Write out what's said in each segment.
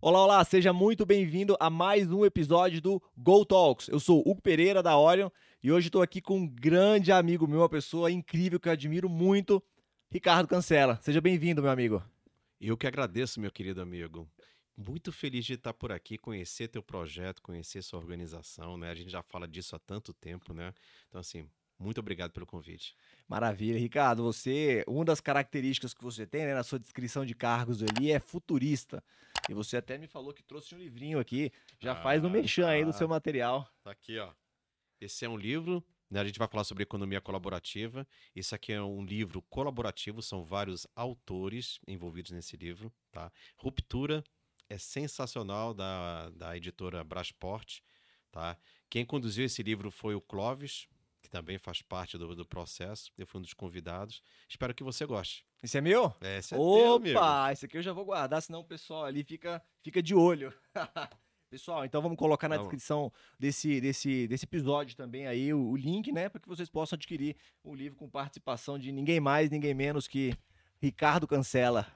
Olá, olá, seja muito bem-vindo a mais um episódio do Go Talks. Eu sou Hugo Pereira da Orion e hoje estou aqui com um grande amigo meu, uma pessoa incrível que eu admiro muito, Ricardo Cancela. Seja bem-vindo, meu amigo. Eu que agradeço, meu querido amigo. Muito feliz de estar por aqui, conhecer teu projeto, conhecer sua organização, né? A gente já fala disso há tanto tempo, né? Então, assim, muito obrigado pelo convite. Maravilha, Ricardo. Você, uma das características que você tem né, na sua descrição de cargos ali é futurista. E você até me falou que trouxe um livrinho aqui. Já ah, faz um mexão aí do seu material. Tá aqui, ó. Esse é um livro, né, a gente vai falar sobre economia colaborativa. Esse aqui é um livro colaborativo, são vários autores envolvidos nesse livro, tá? Ruptura é sensacional da, da editora Brasport, tá? Quem conduziu esse livro foi o Clóvis, que também faz parte do, do processo. Eu fui um dos convidados. Espero que você goste. Esse é meu? É, esse é Opa, teu, esse aqui eu já vou guardar, senão o pessoal ali fica, fica de olho. Pessoal, então vamos colocar na descrição desse, desse, desse episódio também aí o, o link, né, para que vocês possam adquirir o livro com participação de ninguém mais, ninguém menos que Ricardo Cancela.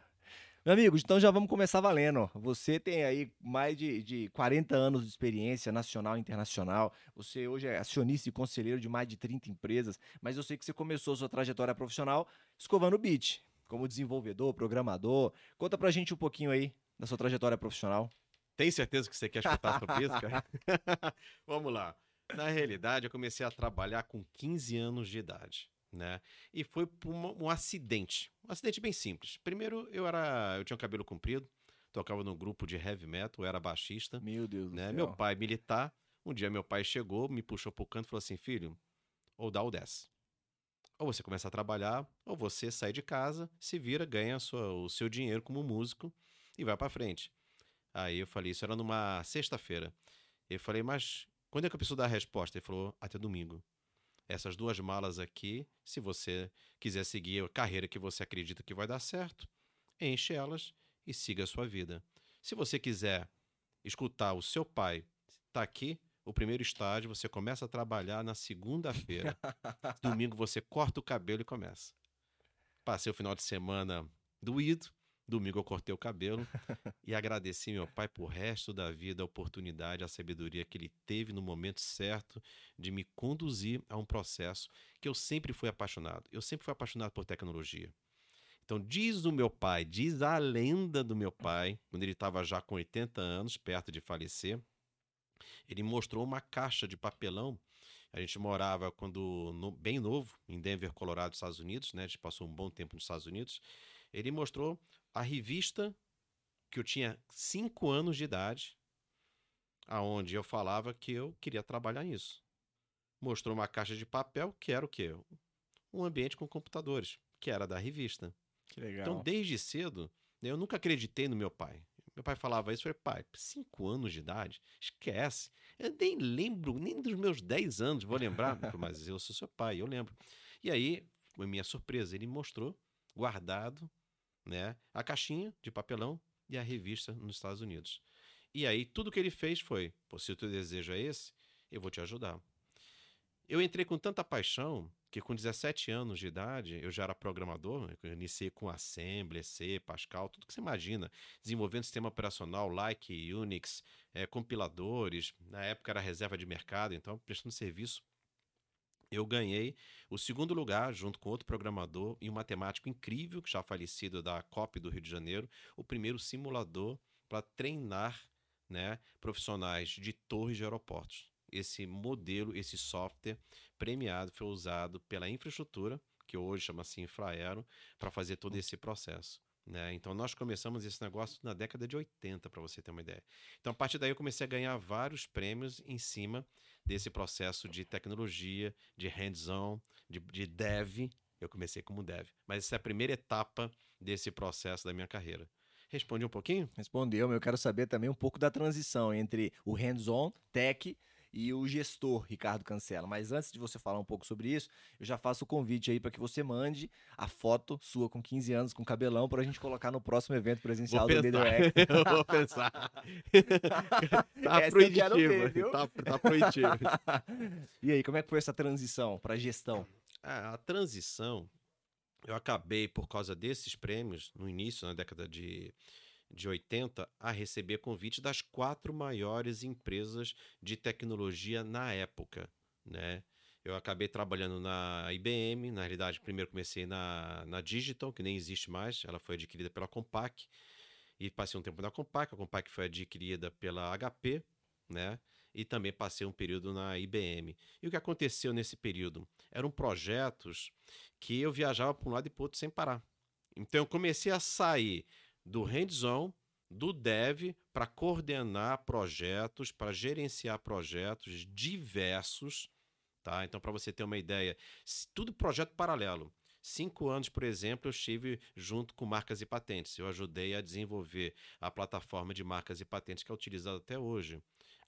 Meu amigo, então já vamos começar valendo. Você tem aí mais de, de 40 anos de experiência nacional e internacional. Você hoje é acionista e conselheiro de mais de 30 empresas, mas eu sei que você começou sua trajetória profissional escovando o beat, como desenvolvedor, programador. Conta pra gente um pouquinho aí da sua trajetória profissional. Tem certeza que você quer escutar sobre isso, cara? Vamos lá. Na realidade, eu comecei a trabalhar com 15 anos de idade, né? E foi por um acidente. Um acidente bem simples. Primeiro, eu era, eu tinha um cabelo comprido, tocava num grupo de heavy metal, eu era baixista. Meu Deus né? do céu. Meu pai militar. Um dia meu pai chegou, me puxou pro canto e falou assim: "Filho, ou dá ou desce. Ou você começa a trabalhar, ou você sai de casa, se vira, ganha sua, o seu dinheiro como músico e vai para frente. Aí eu falei, isso era numa sexta-feira. Eu falei, mas quando é que eu preciso dar a resposta? Ele falou, até domingo. Essas duas malas aqui, se você quiser seguir a carreira que você acredita que vai dar certo, enche elas e siga a sua vida. Se você quiser escutar o seu pai, tá aqui, o primeiro estágio, você começa a trabalhar na segunda-feira. Domingo você corta o cabelo e começa. Passei o final de semana doído, Domingo eu cortei o cabelo e agradeci meu pai por resto da vida a oportunidade, a sabedoria que ele teve no momento certo de me conduzir a um processo que eu sempre fui apaixonado. Eu sempre fui apaixonado por tecnologia. Então, diz o meu pai, diz a lenda do meu pai, quando ele estava já com 80 anos, perto de falecer, ele mostrou uma caixa de papelão. A gente morava quando no, bem novo em Denver, Colorado, Estados Unidos, né? A gente passou um bom tempo nos Estados Unidos. Ele mostrou a revista que eu tinha cinco anos de idade, aonde eu falava que eu queria trabalhar nisso. Mostrou uma caixa de papel que era o quê? Um ambiente com computadores, que era da revista. Que legal. Então, desde cedo, eu nunca acreditei no meu pai. Meu pai falava isso, eu falei, pai, cinco anos de idade? Esquece. Eu nem lembro, nem dos meus dez anos vou lembrar, mas eu sou seu pai, eu lembro. E aí, foi minha surpresa, ele mostrou, guardado, né, a caixinha de papelão e a revista nos Estados Unidos. E aí tudo que ele fez foi: se o teu desejo é esse, eu vou te ajudar. Eu entrei com tanta paixão que com 17 anos de idade eu já era programador, eu iniciei com Assembly, C, Pascal, tudo que você imagina, desenvolvendo sistema operacional, like, Unix, é, compiladores, na época era reserva de mercado, então prestando serviço eu ganhei o segundo lugar, junto com outro programador e um matemático incrível, que já falecido da COP do Rio de Janeiro, o primeiro simulador para treinar né, profissionais de torres de aeroportos. Esse modelo, esse software premiado foi usado pela infraestrutura, que hoje chama-se Infraero, para fazer todo esse processo. Né? Então, nós começamos esse negócio na década de 80, para você ter uma ideia. Então, a partir daí, eu comecei a ganhar vários prêmios em cima desse processo de tecnologia, de hands-on, de, de dev. Eu comecei como dev. Mas essa é a primeira etapa desse processo da minha carreira. Responde um pouquinho? Respondeu, mas eu quero saber também um pouco da transição entre o hands-on, tech e o gestor Ricardo Cancela. Mas antes de você falar um pouco sobre isso, eu já faço o convite aí para que você mande a foto sua com 15 anos, com cabelão, para a gente colocar no próximo evento presencial vou do Leader Eu vou pensar. tá proibitivo. Tá, tá proibitivo. e aí, como é que foi essa transição para gestão? A, a transição eu acabei, por causa desses prêmios, no início, na década de, de 80, a receber convite das quatro maiores empresas de tecnologia na época, né? Eu acabei trabalhando na IBM, na realidade, primeiro comecei na, na Digital, que nem existe mais, ela foi adquirida pela Compaq, e passei um tempo na Compaq, a Compaq foi adquirida pela HP, né? E também passei um período na IBM. E o que aconteceu nesse período? Eram projetos que eu viajava para um lado e para outro sem parar. Então eu comecei a sair do hands-on, do dev, para coordenar projetos, para gerenciar projetos diversos, tá? Então, para você ter uma ideia, tudo projeto paralelo. Cinco anos, por exemplo, eu estive junto com marcas e patentes. Eu ajudei a desenvolver a plataforma de marcas e patentes que é utilizada até hoje.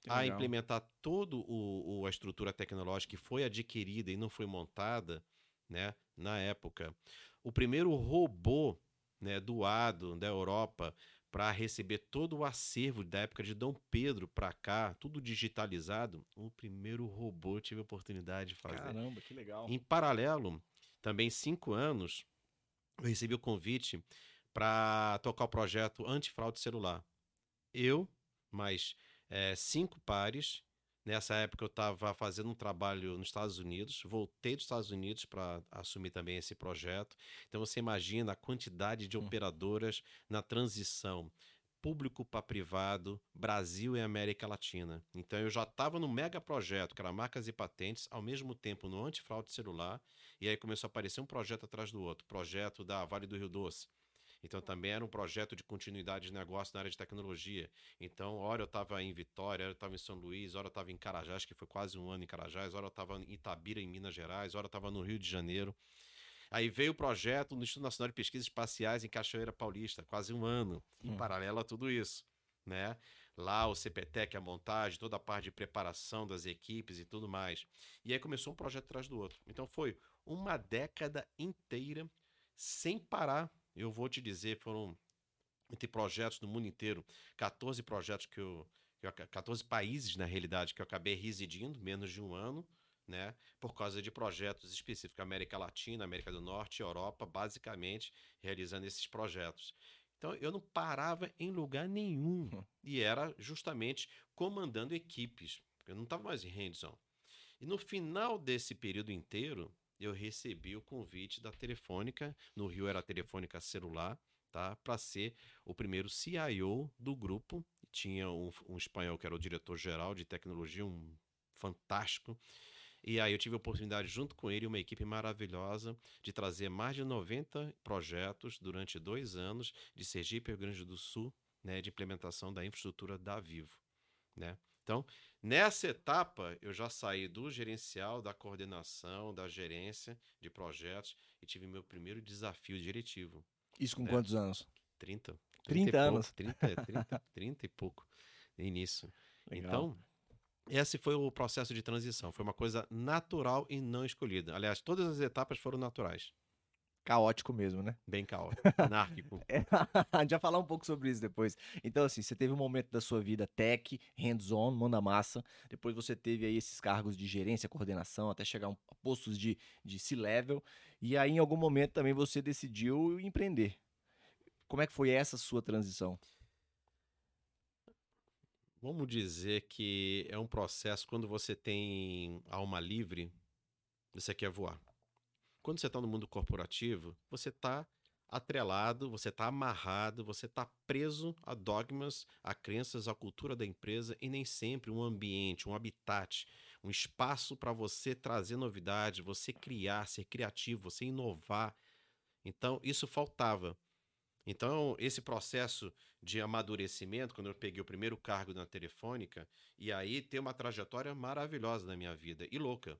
a implementar toda a estrutura tecnológica que foi adquirida e não foi montada né, na época. O primeiro robô né, doado da Europa para receber todo o acervo da época de Dom Pedro para cá, tudo digitalizado, o primeiro robô tive a oportunidade de fazer. Caramba, que legal. Em paralelo, também cinco anos, eu recebi o convite para tocar o projeto Antifraude Celular. Eu, mais é, cinco pares. Nessa época eu estava fazendo um trabalho nos Estados Unidos, voltei dos Estados Unidos para assumir também esse projeto. Então você imagina a quantidade de hum. operadoras na transição público para privado, Brasil e América Latina. Então eu já estava no mega projeto, que era marcas e patentes, ao mesmo tempo no antifraude celular, e aí começou a aparecer um projeto atrás do outro, projeto da Vale do Rio Doce. Então também era um projeto de continuidade de negócio na área de tecnologia. Então, hora eu estava em Vitória, hora eu estava em São Luís, hora eu estava em Carajás, que foi quase um ano em Carajás, hora eu estava em Itabira, em Minas Gerais, hora eu estava no Rio de Janeiro. Aí veio o projeto no Instituto Nacional de Pesquisas Espaciais em Cachoeira Paulista, quase um ano, em hum. paralelo a tudo isso, né? Lá o CPTEC, a montagem, toda a parte de preparação das equipes e tudo mais. E aí começou um projeto atrás do outro. Então foi uma década inteira sem parar. Eu vou te dizer, foram entre projetos no mundo inteiro, 14 projetos que eu, 14 países na realidade que eu acabei residindo, menos de um ano né, por causa de projetos específicos, América Latina, América do Norte, Europa, basicamente realizando esses projetos. Então eu não parava em lugar nenhum hum. e era justamente comandando equipes, eu não estava mais em hands-on. E no final desse período inteiro, eu recebi o convite da Telefônica, no Rio era a Telefônica Celular, tá? Para ser o primeiro CIO do grupo. Tinha um, um espanhol que era o diretor-geral de tecnologia, um fantástico. E aí eu tive a oportunidade, junto com ele, uma equipe maravilhosa, de trazer mais de 90 projetos durante dois anos de Sergipe, Rio Grande do Sul, né, de implementação da infraestrutura da Vivo. Né? Então, nessa etapa, eu já saí do gerencial, da coordenação, da gerência de projetos e tive meu primeiro desafio diretivo. Isso com né? quantos anos? 30. 30, 30 anos. Pouco, 30, 30, 30 e pouco. Início. Legal. Então, esse foi o processo de transição. Foi uma coisa natural e não escolhida. Aliás, todas as etapas foram naturais. Caótico mesmo, né? Bem caótico, anárquico. é, a gente vai falar um pouco sobre isso depois. Então, assim, você teve um momento da sua vida tech, hands-on, mão na massa. Depois você teve aí esses cargos de gerência, coordenação, até chegar a postos de, de C-level. E aí, em algum momento, também você decidiu empreender. Como é que foi essa sua transição? Vamos dizer que é um processo quando você tem alma livre, você quer voar. Quando você está no mundo corporativo, você está atrelado, você está amarrado, você está preso a dogmas, a crenças, a cultura da empresa e nem sempre um ambiente, um habitat, um espaço para você trazer novidade, você criar, ser criativo, você inovar. Então, isso faltava. Então, esse processo de amadurecimento, quando eu peguei o primeiro cargo na Telefônica, e aí ter uma trajetória maravilhosa na minha vida e louca.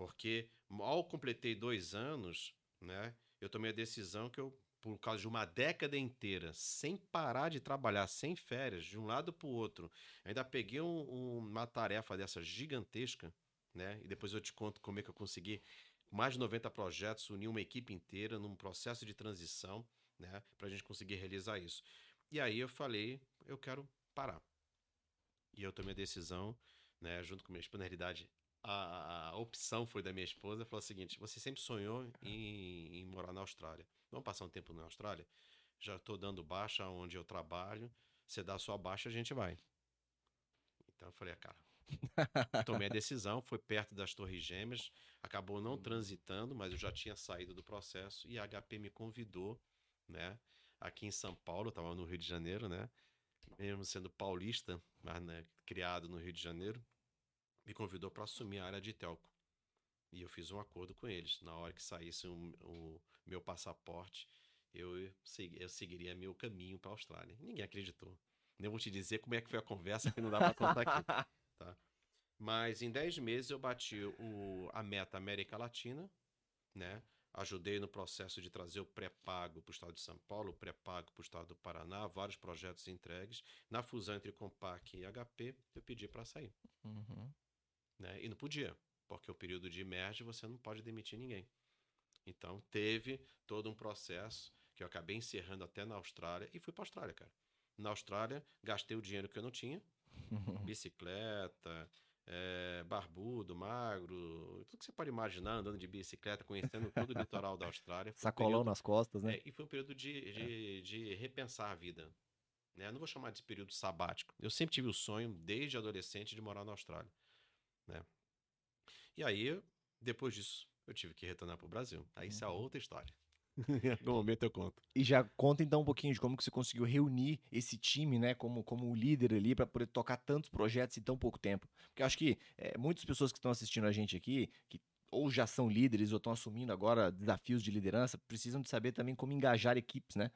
Porque mal completei dois anos, né, eu tomei a decisão que eu, por causa de uma década inteira, sem parar de trabalhar, sem férias, de um lado para o outro, ainda peguei um, um, uma tarefa dessa gigantesca, né, e depois eu te conto como é que eu consegui mais de 90 projetos, unir uma equipe inteira num processo de transição né? Para a gente conseguir realizar isso. E aí eu falei, eu quero parar. E eu tomei a decisão, né, junto com minha esposa, na a, a, opção foi da minha esposa, falou o seguinte: você sempre sonhou em, em morar na Austrália. Vamos passar um tempo na Austrália? Já estou dando baixa onde eu trabalho. Você dá a sua baixa, a gente vai. Então eu falei, ah, cara, tomei a decisão, foi perto das Torres Gêmeas, acabou não transitando, mas eu já tinha saído do processo e a HP me convidou, né? Aqui em São Paulo, estava no Rio de Janeiro, né? Mesmo sendo paulista, mas né, criado no Rio de Janeiro, me convidou para assumir a área de telco. E eu fiz um acordo com eles. Na hora que saísse o, meu passaporte, eu, eu seguiria meu caminho para a Austrália. Ninguém acreditou. Nem vou te dizer como é que foi a conversa, que não dá para contar aqui. Tá? Mas em 10 meses eu bati o, a meta América Latina, né? Ajudei no processo de trazer o pré-pago para o estado de São Paulo, o pré-pago para o estado do Paraná, vários projetos entregues. Na fusão entre Compaq e HP, eu pedi para sair. Uhum. Né? E não podia, porque o período de merge você não pode demitir ninguém. Então teve todo um processo que eu acabei encerrando até na Austrália e fui para a Austrália, cara. Na Austrália, gastei o dinheiro que eu não tinha, bicicleta, é, barbudo, magro, tudo que você pode imaginar andando de bicicleta, conhecendo todo o litoral da Austrália. Sacolão um período, nas costas, né? É, e foi um período de, de, é. de repensar a vida. Né? não vou chamar de período sabático. Eu sempre tive o sonho, desde adolescente, de morar na Austrália. Né? E aí, depois disso, eu tive que retornar para o Brasil. Aí isso é uhum. outra história. no momento eu conto. E já conta então um pouquinho de como que você conseguiu reunir esse time, né, como, como líder ali, para poder tocar tantos projetos em tão pouco tempo. Porque eu acho que é, muitas pessoas que estão assistindo a gente aqui, que ou já são líderes ou estão assumindo agora desafios de liderança, precisam de saber também como engajar equipes, né?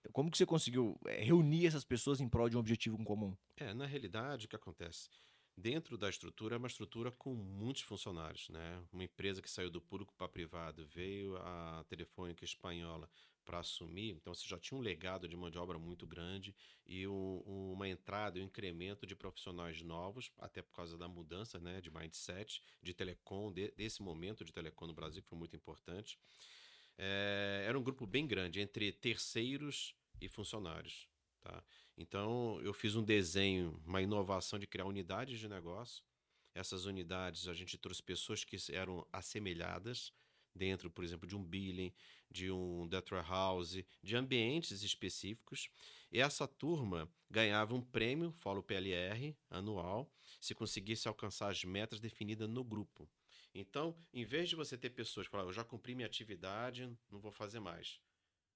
Então, como que você conseguiu é, reunir essas pessoas em prol de um objetivo comum? É, na realidade, o que acontece? Dentro da estrutura, é uma estrutura com muitos funcionários. Né? Uma empresa que saiu do público para privado, veio a Telefônica Espanhola para assumir, então você já tinha um legado de mão de obra muito grande e um, uma entrada, um incremento de profissionais novos, até por causa da mudança né, de mindset, de telecom, de, desse momento de telecom no Brasil, que foi muito importante. É, era um grupo bem grande, entre terceiros e funcionários. Tá? Então, eu fiz um desenho, uma inovação de criar unidades de negócio. Essas unidades, a gente trouxe pessoas que eram assemelhadas dentro, por exemplo, de um billing, de um data house, de ambientes específicos. E essa turma ganhava um prêmio, Follow PLR, anual, se conseguisse alcançar as metas definidas no grupo. Então, em vez de você ter pessoas que falam, eu já cumpri minha atividade, não vou fazer mais.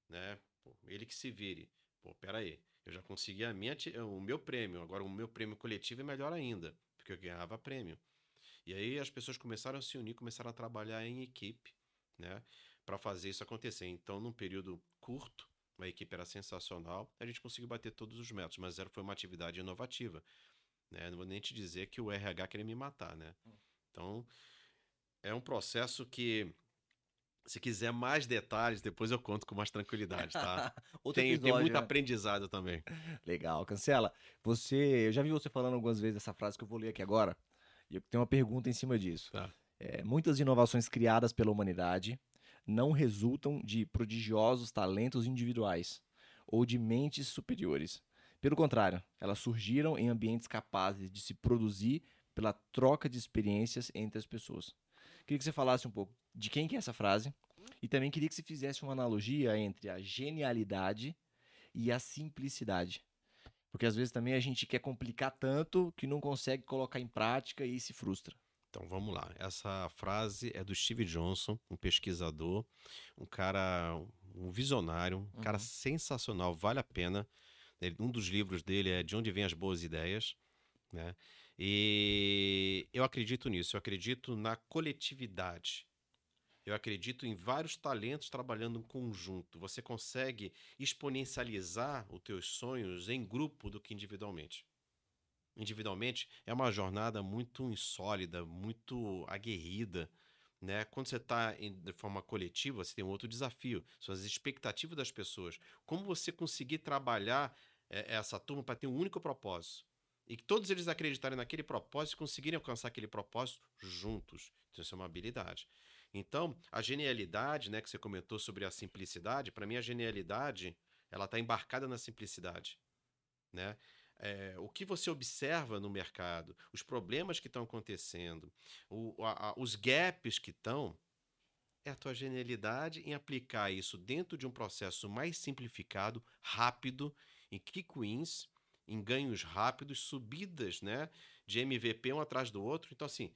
Né? Pô, ele que se vire. Pô, peraí. Eu já consegui a minha, o meu prêmio. Agora, o meu prêmio coletivo é melhor ainda, porque eu ganhava prêmio. E aí as pessoas começaram a se unir, começaram a trabalhar em equipe, né, para fazer isso acontecer. Então, num período curto, a equipe era sensacional, a gente conseguiu bater todos os métodos, mas era, foi uma atividade inovativa. Né? Não vou nem te dizer que o RH queria me matar, né? Hum. Então, é um processo que se quiser mais detalhes, depois eu conto com mais tranquilidade, tá? tem, episódio, tem muito né? aprendizado também. Legal. Cancela, você. Eu já vi você falando algumas vezes essa frase que eu vou ler aqui agora. E eu tenho uma pergunta em cima disso. Tá. É, muitas inovações criadas pela humanidade não resultam de prodigiosos talentos individuais ou de mentes superiores. Pelo contrário, elas surgiram em ambientes capazes de se produzir pela troca de experiências entre as pessoas. Queria que você falasse um pouco de quem que é essa frase e também queria que você fizesse uma analogia entre a genialidade e a simplicidade. Porque às vezes também a gente quer complicar tanto que não consegue colocar em prática e se frustra. Então vamos lá. Essa frase é do Steve Johnson, um pesquisador, um cara, um visionário, um uhum. cara sensacional, vale a pena. Um dos livros dele é De Onde Vêm as Boas Ideias. Né? E eu acredito nisso, eu acredito na coletividade. Eu acredito em vários talentos trabalhando em conjunto. Você consegue exponencializar os teus sonhos em grupo do que individualmente. Individualmente é uma jornada muito insólida, muito aguerrida. Né? Quando você está de forma coletiva, você tem um outro desafio. São as expectativas das pessoas. Como você conseguir trabalhar é, essa turma para ter um único propósito? E que todos eles acreditarem naquele propósito e conseguirem alcançar aquele propósito juntos. Então, isso é uma habilidade. Então, a genialidade, né, que você comentou sobre a simplicidade, para mim a genialidade, ela está embarcada na simplicidade, né? é, o que você observa no mercado, os problemas que estão acontecendo, o, a, a, os gaps que estão, é a tua genialidade em aplicar isso dentro de um processo mais simplificado, rápido, em quick wins, em ganhos rápidos, subidas né, de MVP um atrás do outro. Então, assim,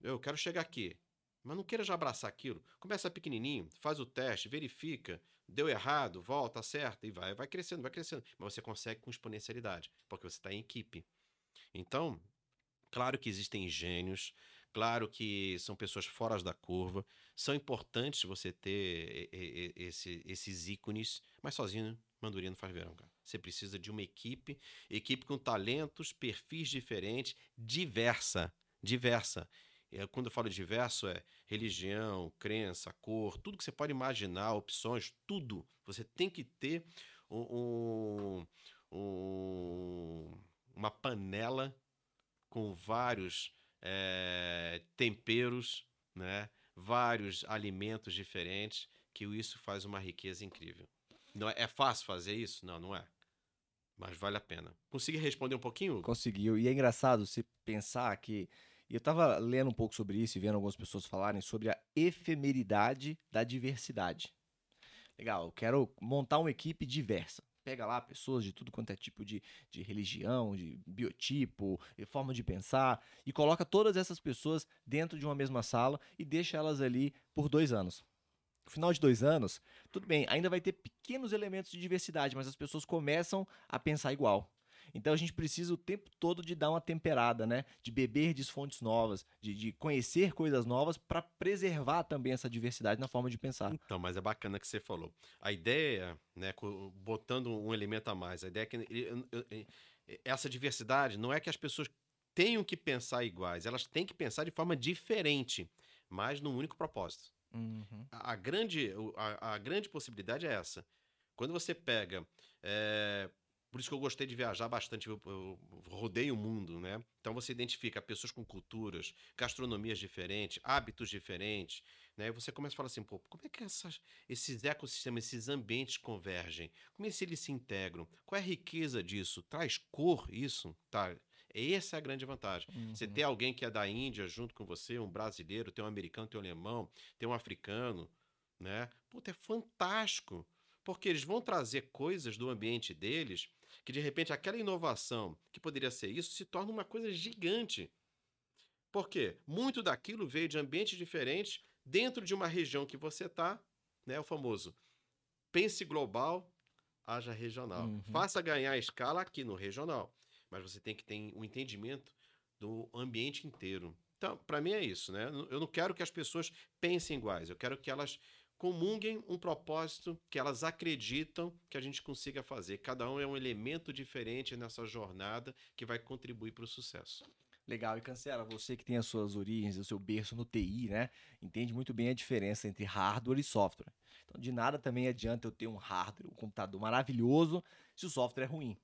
eu quero chegar aqui, mas não queira já abraçar aquilo. Começa pequenininho, faz o teste, verifica, deu errado, volta, acerta e vai, vai crescendo, vai crescendo. Mas você consegue com exponencialidade, porque você está em equipe. Então, claro que existem gênios, claro que são pessoas fora da curva, são importantes você ter esse, esses ícones, mas sozinho, Mandurinha não faz verão, cara. Você precisa de uma equipe, equipe com talentos, perfis diferentes, diversa, diversa. É, quando eu falo diverso, é religião, crença, cor, tudo que você pode imaginar, opções, tudo. Você tem que ter um, um, uma panela com vários é, temperos, né? vários alimentos diferentes, que isso faz uma riqueza incrível. Não é, é fácil fazer isso? Não, não é. Mas vale a pena. Consegui responder um pouquinho? Conseguiu. E é engraçado se pensar que. Eu estava lendo um pouco sobre isso e vendo algumas pessoas falarem sobre a efemeridade da diversidade. Legal, eu quero montar uma equipe diversa pega lá pessoas de tudo quanto é tipo de, de religião, de biotipo, de forma de pensar, e coloca todas essas pessoas dentro de uma mesma sala e deixa elas ali por dois anos. Final de dois anos, tudo bem, ainda vai ter pequenos elementos de diversidade, mas as pessoas começam a pensar igual. Então a gente precisa o tempo todo de dar uma temperada, né? De beber de fontes novas, de, de conhecer coisas novas para preservar também essa diversidade na forma de pensar. Então, mas é bacana que você falou. A ideia, né, botando um elemento a mais, a ideia é que essa diversidade não é que as pessoas tenham que pensar iguais, elas têm que pensar de forma diferente, mas num único propósito. Uhum. A, a, grande, a, a, grande possibilidade é essa. Quando você pega é, por isso que eu gostei de viajar bastante, eu, eu, rodei o mundo, né? Então você identifica pessoas com culturas, gastronomias diferentes, hábitos diferentes, né? E você começa a falar assim, pô, como é que essas, esses ecossistemas, esses ambientes convergem? Como é que eles se integram? Qual é a riqueza disso? Traz cor isso? Tá, essa é a grande vantagem. Uhum. Você ter alguém que é da Índia junto com você, um brasileiro, tem um americano, tem um alemão, tem um africano, né? Puta, é fantástico. Porque eles vão trazer coisas do ambiente deles que de repente aquela inovação que poderia ser isso se torna uma coisa gigante. Por quê? Muito daquilo veio de ambientes diferentes dentro de uma região que você está, né? O famoso pense global, haja regional. Uhum. Faça ganhar escala aqui no regional, mas você tem que ter um entendimento do ambiente inteiro. Então, para mim é isso, né? Eu não quero que as pessoas pensem iguais, eu quero que elas comunguem um propósito que elas acreditam que a gente consiga fazer. Cada um é um elemento diferente nessa jornada que vai contribuir para o sucesso. Legal, e Cancela, você que tem as suas origens, o seu berço no TI, né? Entende muito bem a diferença entre hardware e software. Então, de nada também adianta eu ter um hardware, um computador maravilhoso, se o software é ruim.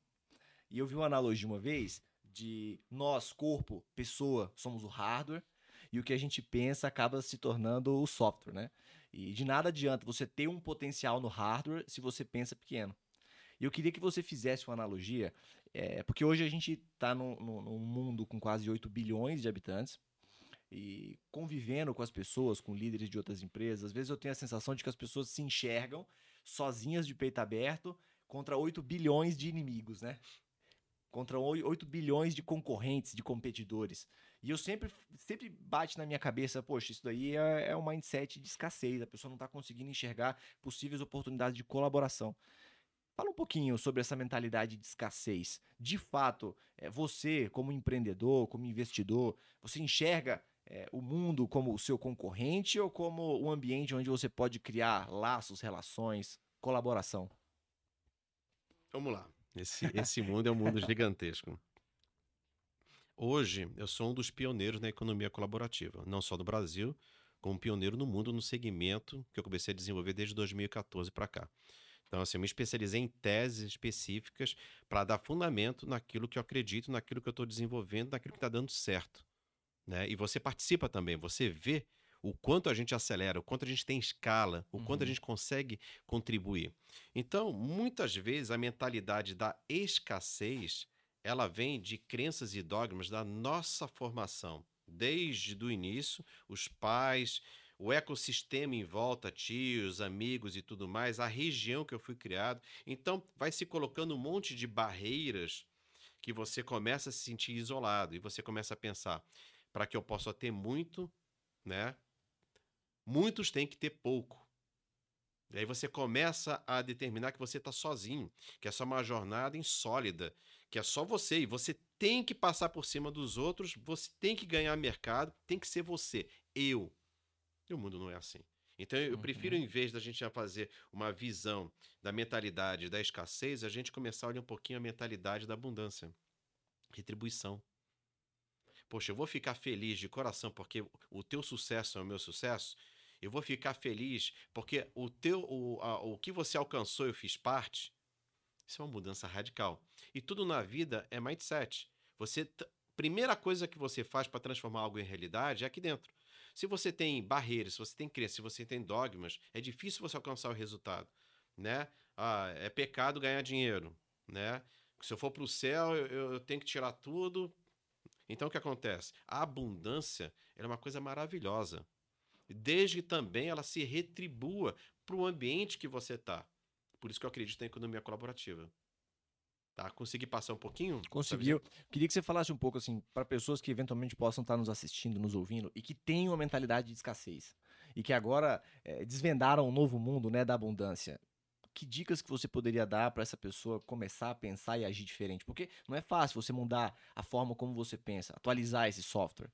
E eu vi uma analogia uma vez de nós, corpo, pessoa, somos o hardware, e o que a gente pensa acaba se tornando o software, né? E de nada adianta você ter um potencial no hardware se você pensa pequeno. E eu queria que você fizesse uma analogia, é, porque hoje a gente está num, num, mundo com quase 8 bilhões de habitantes e convivendo com as pessoas, com líderes de outras empresas, às vezes eu tenho a sensação de que as pessoas se enxergam sozinhas de peito aberto contra 8 bilhões de inimigos, né? Contra 8 bilhões de concorrentes, de competidores. E eu sempre, sempre bate na minha cabeça, poxa, isso daí é, é um mindset de escassez, a pessoa não está conseguindo enxergar possíveis oportunidades de colaboração. Fala um pouquinho sobre essa mentalidade de escassez. De fato, é, você, como empreendedor, como investidor, você enxerga é, o mundo como o seu concorrente ou como um ambiente onde você pode criar laços, relações, colaboração? Vamos lá. Esse, esse mundo é um mundo gigantesco. Hoje, eu sou um dos pioneiros na economia colaborativa, não só do Brasil, como pioneiro no mundo no segmento que eu comecei a desenvolver desde 2014 para cá. Então, assim, eu me especializei em teses específicas para dar fundamento naquilo que eu acredito, naquilo que eu estou desenvolvendo, naquilo que está dando certo. Né? E você participa também, você vê o quanto a gente acelera, o quanto a gente tem escala, o uhum. quanto a uhum. gente consegue contribuir. Então, muitas vezes, a mentalidade da escassez ela vem de crenças e dogmas da nossa formação. Desde o início, os pais, o ecossistema em volta, tios, amigos e tudo mais, a região que eu fui criado. Então, vai se colocando um monte de barreiras que você começa a se sentir isolado e você começa a pensar: para que eu possa ter muito, né? Muitos têm que ter pouco. E aí você começa a determinar que você está sozinho, que é só uma jornada insólida, que é só você e você tem que passar por cima dos outros, você tem que ganhar mercado, tem que ser você, eu. E o mundo não é assim. Então eu prefiro, uhum. em vez da gente já fazer uma visão da mentalidade da escassez, a gente começar a olhar um pouquinho a mentalidade da abundância, retribuição. Poxa, eu vou ficar feliz de coração porque o teu sucesso é o meu sucesso eu vou ficar feliz porque o teu o, a, o que você alcançou eu fiz parte. Isso é uma mudança radical. E tudo na vida é mindset. Você primeira coisa que você faz para transformar algo em realidade é aqui dentro. Se você tem barreiras, se você tem crenças, se você tem dogmas, é difícil você alcançar o resultado, né? Ah, é pecado ganhar dinheiro, né? Se eu for para o céu, eu, eu, tenho que tirar tudo. Então o que acontece? A abundância é uma coisa maravilhosa desde que também ela se retribua para o ambiente que você está. Por isso que eu acredito na economia colaborativa. Tá? Consegui passar um pouquinho? Conseguiu. Queria que você falasse um pouco assim para pessoas que eventualmente possam estar nos assistindo, nos ouvindo e que têm uma mentalidade de escassez e que agora é, desvendaram um novo mundo, né, da abundância. Que dicas que você poderia dar para essa pessoa começar a pensar e agir diferente? Porque não é fácil você mudar a forma como você pensa, atualizar esse software.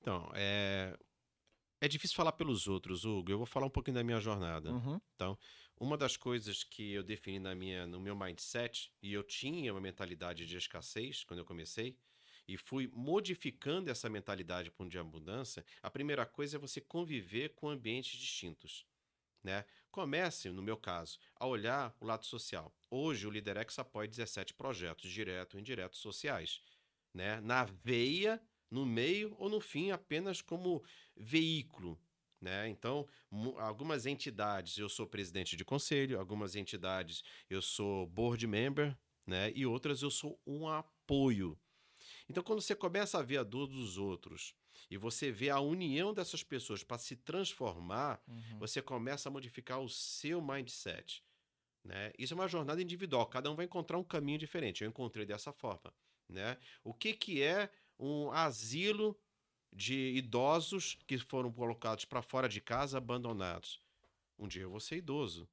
Então, é, é difícil falar pelos outros, Hugo. Eu vou falar um pouquinho da minha jornada. Uhum. Então, uma das coisas que eu defini na minha, no meu mindset, e eu tinha uma mentalidade de escassez quando eu comecei, e fui modificando essa mentalidade para um de abundância, a primeira coisa é você conviver com ambientes distintos. Né? Comece, no meu caso, a olhar o lado social. Hoje, o Liderex apoia 17 projetos, direto e indiretos sociais. Né? Na veia no meio ou no fim apenas como veículo. Né? Então, algumas entidades eu sou presidente de conselho, algumas entidades eu sou board member, né? e outras eu sou um apoio. Então, quando você começa a ver a dor dos outros e você vê a união dessas pessoas para se transformar, uhum. você começa a modificar o seu mindset. Né? Isso é uma jornada individual, cada um vai encontrar um caminho diferente. Eu encontrei dessa forma. Né? O que, que é um asilo de idosos que foram colocados para fora de casa, abandonados. Um dia eu vou ser idoso.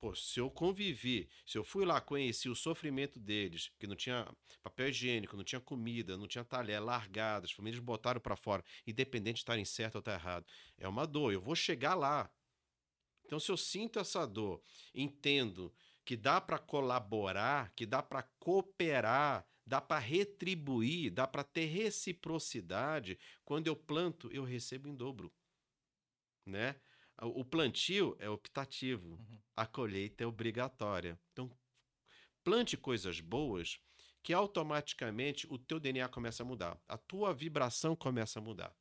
Pô, se eu convivi, se eu fui lá, conheci o sofrimento deles, que não tinha papel higiênico, não tinha comida, não tinha talher, largadas, as famílias botaram para fora, independente de estarem certo ou estar errado. É uma dor, eu vou chegar lá. Então, se eu sinto essa dor, entendo que dá para colaborar, que dá para cooperar, dá para retribuir, dá para ter reciprocidade. Quando eu planto, eu recebo em dobro. Né? O plantio é optativo, uhum. a colheita é obrigatória. Então, plante coisas boas que automaticamente o teu DNA começa a mudar, a tua vibração começa a mudar.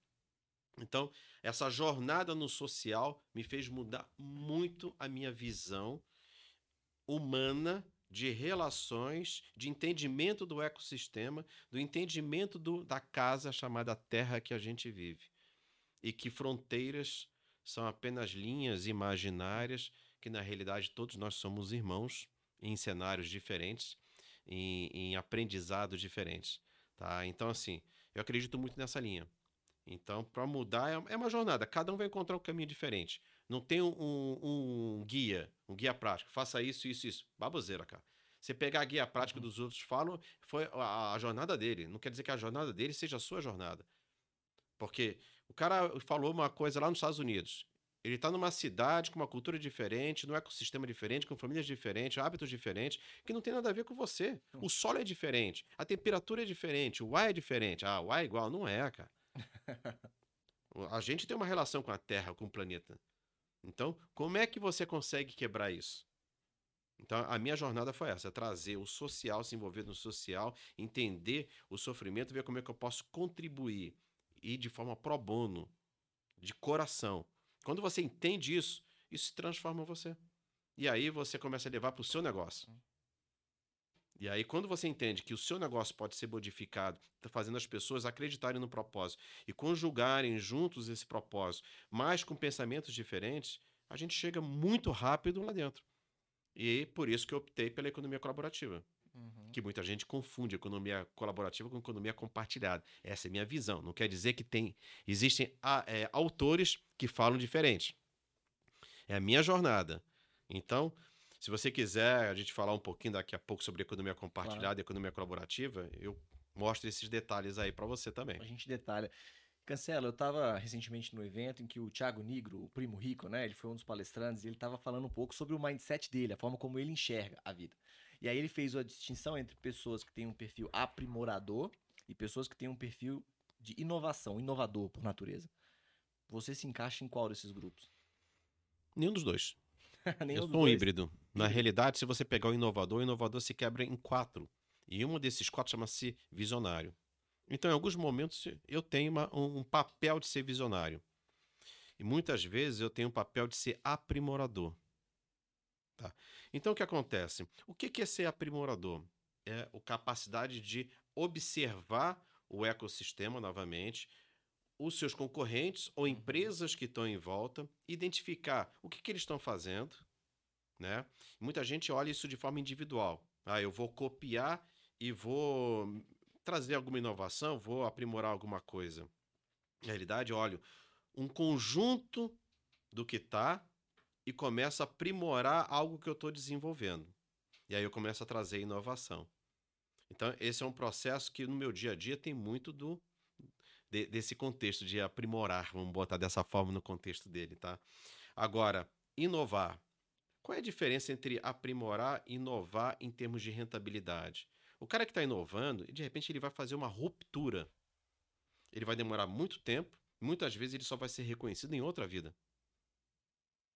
Então, essa jornada no social me fez mudar muito a minha visão humana de relações, de entendimento do ecossistema, do entendimento do, da casa chamada Terra que a gente vive. E que fronteiras são apenas linhas imaginárias, que na realidade todos nós somos irmãos em cenários diferentes, em, em aprendizados diferentes. Tá? Então, assim, eu acredito muito nessa linha. Então, para mudar é, é uma jornada, cada um vai encontrar um caminho diferente. Não tem um, um, um, guia, um guia prático. Faça isso, isso, isso. Baboseira, cara. Você pegar a guia prática uhum. dos outros falam, foi a, a, jornada dele. Não quer dizer que a jornada dele seja a sua jornada. Porque o cara falou uma coisa lá nos Estados Unidos. Ele está numa cidade com uma cultura diferente, num ecossistema diferente, com famílias diferentes, hábitos diferentes, que não tem nada a ver com você. O solo é diferente, a temperatura é diferente, o ar é diferente. Ah, o ar é igual. Não é, cara. a gente tem uma relação com a Terra, com o planeta. Então, como é que você consegue quebrar isso? Então, a minha jornada foi essa: trazer o social, se envolver no social, entender o sofrimento, ver como é que eu posso contribuir e de forma pro bono, de coração. Quando você entende isso, isso transforma você. E aí você começa a levar para o seu negócio. E aí, quando você entende que o seu negócio pode ser modificado, tá fazendo as pessoas acreditarem no propósito e conjugarem juntos esse propósito, mas com pensamentos diferentes, a gente chega muito rápido lá dentro. E por isso que eu optei pela economia colaborativa. Uhum. Que muita gente confunde economia colaborativa com economia compartilhada. Essa é a minha visão. Não quer dizer que tem existem é, autores que falam diferente. É a minha jornada. Então, se você quiser a gente falar um pouquinho daqui a pouco sobre economia compartilhada claro. e economia colaborativa, eu mostro esses detalhes aí para você também. A gente detalha. Cancela, eu estava recentemente no evento em que o Thiago Nigro, o primo rico, né, ele foi um dos palestrantes e ele estava falando um pouco sobre o mindset dele, a forma como ele enxerga a vida. E aí ele fez a distinção entre pessoas que têm um perfil aprimorador e pessoas que têm um perfil de inovação, inovador por natureza. Você se encaixa em qual desses grupos? Nenhum dos dois. Nenhum eu sou um híbrido. Na realidade, se você pegar o inovador, o inovador se quebra em quatro. E um desses quatro chama-se visionário. Então, em alguns momentos, eu tenho uma, um papel de ser visionário. E muitas vezes eu tenho um papel de ser aprimorador. Tá? Então, o que acontece? O que é ser aprimorador? É a capacidade de observar o ecossistema novamente, os seus concorrentes ou uhum. empresas que estão em volta, identificar o que, que eles estão fazendo. Né? Muita gente olha isso de forma individual. Ah, eu vou copiar e vou trazer alguma inovação, vou aprimorar alguma coisa. Na realidade, olho um conjunto do que está e começo a aprimorar algo que eu estou desenvolvendo. E aí eu começo a trazer inovação. Então, esse é um processo que no meu dia a dia tem muito do de, desse contexto de aprimorar, vamos botar dessa forma no contexto dele, tá? Agora, inovar. Qual é a diferença entre aprimorar e inovar em termos de rentabilidade? O cara que está inovando, de repente ele vai fazer uma ruptura. Ele vai demorar muito tempo, muitas vezes ele só vai ser reconhecido em outra vida.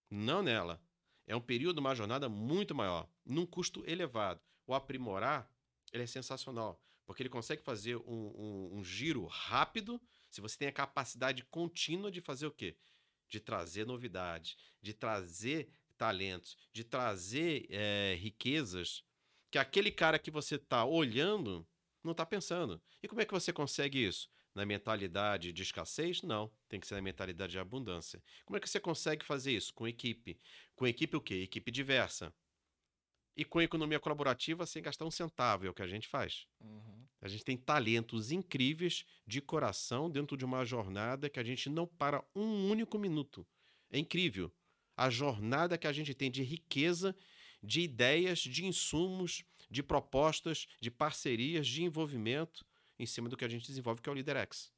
Não nela. É um período, uma jornada muito maior, num custo elevado. O aprimorar, ele é sensacional, porque ele consegue fazer um, um, um giro rápido, se você tem a capacidade contínua de fazer o quê? De trazer novidades, de trazer talentos, de trazer é, riquezas que aquele cara que você está olhando não está pensando. E como é que você consegue isso? Na mentalidade de escassez? Não. Tem que ser na mentalidade de abundância. Como é que você consegue fazer isso? Com equipe. Com equipe o quê? Equipe diversa. E com economia colaborativa sem gastar um centavo, é o que a gente faz. Uhum. A gente tem talentos incríveis de coração dentro de uma jornada que a gente não para um único minuto. É incrível. A jornada que a gente tem de riqueza de ideias, de insumos, de propostas, de parcerias, de envolvimento em cima do que a gente desenvolve, que é o LeaderX.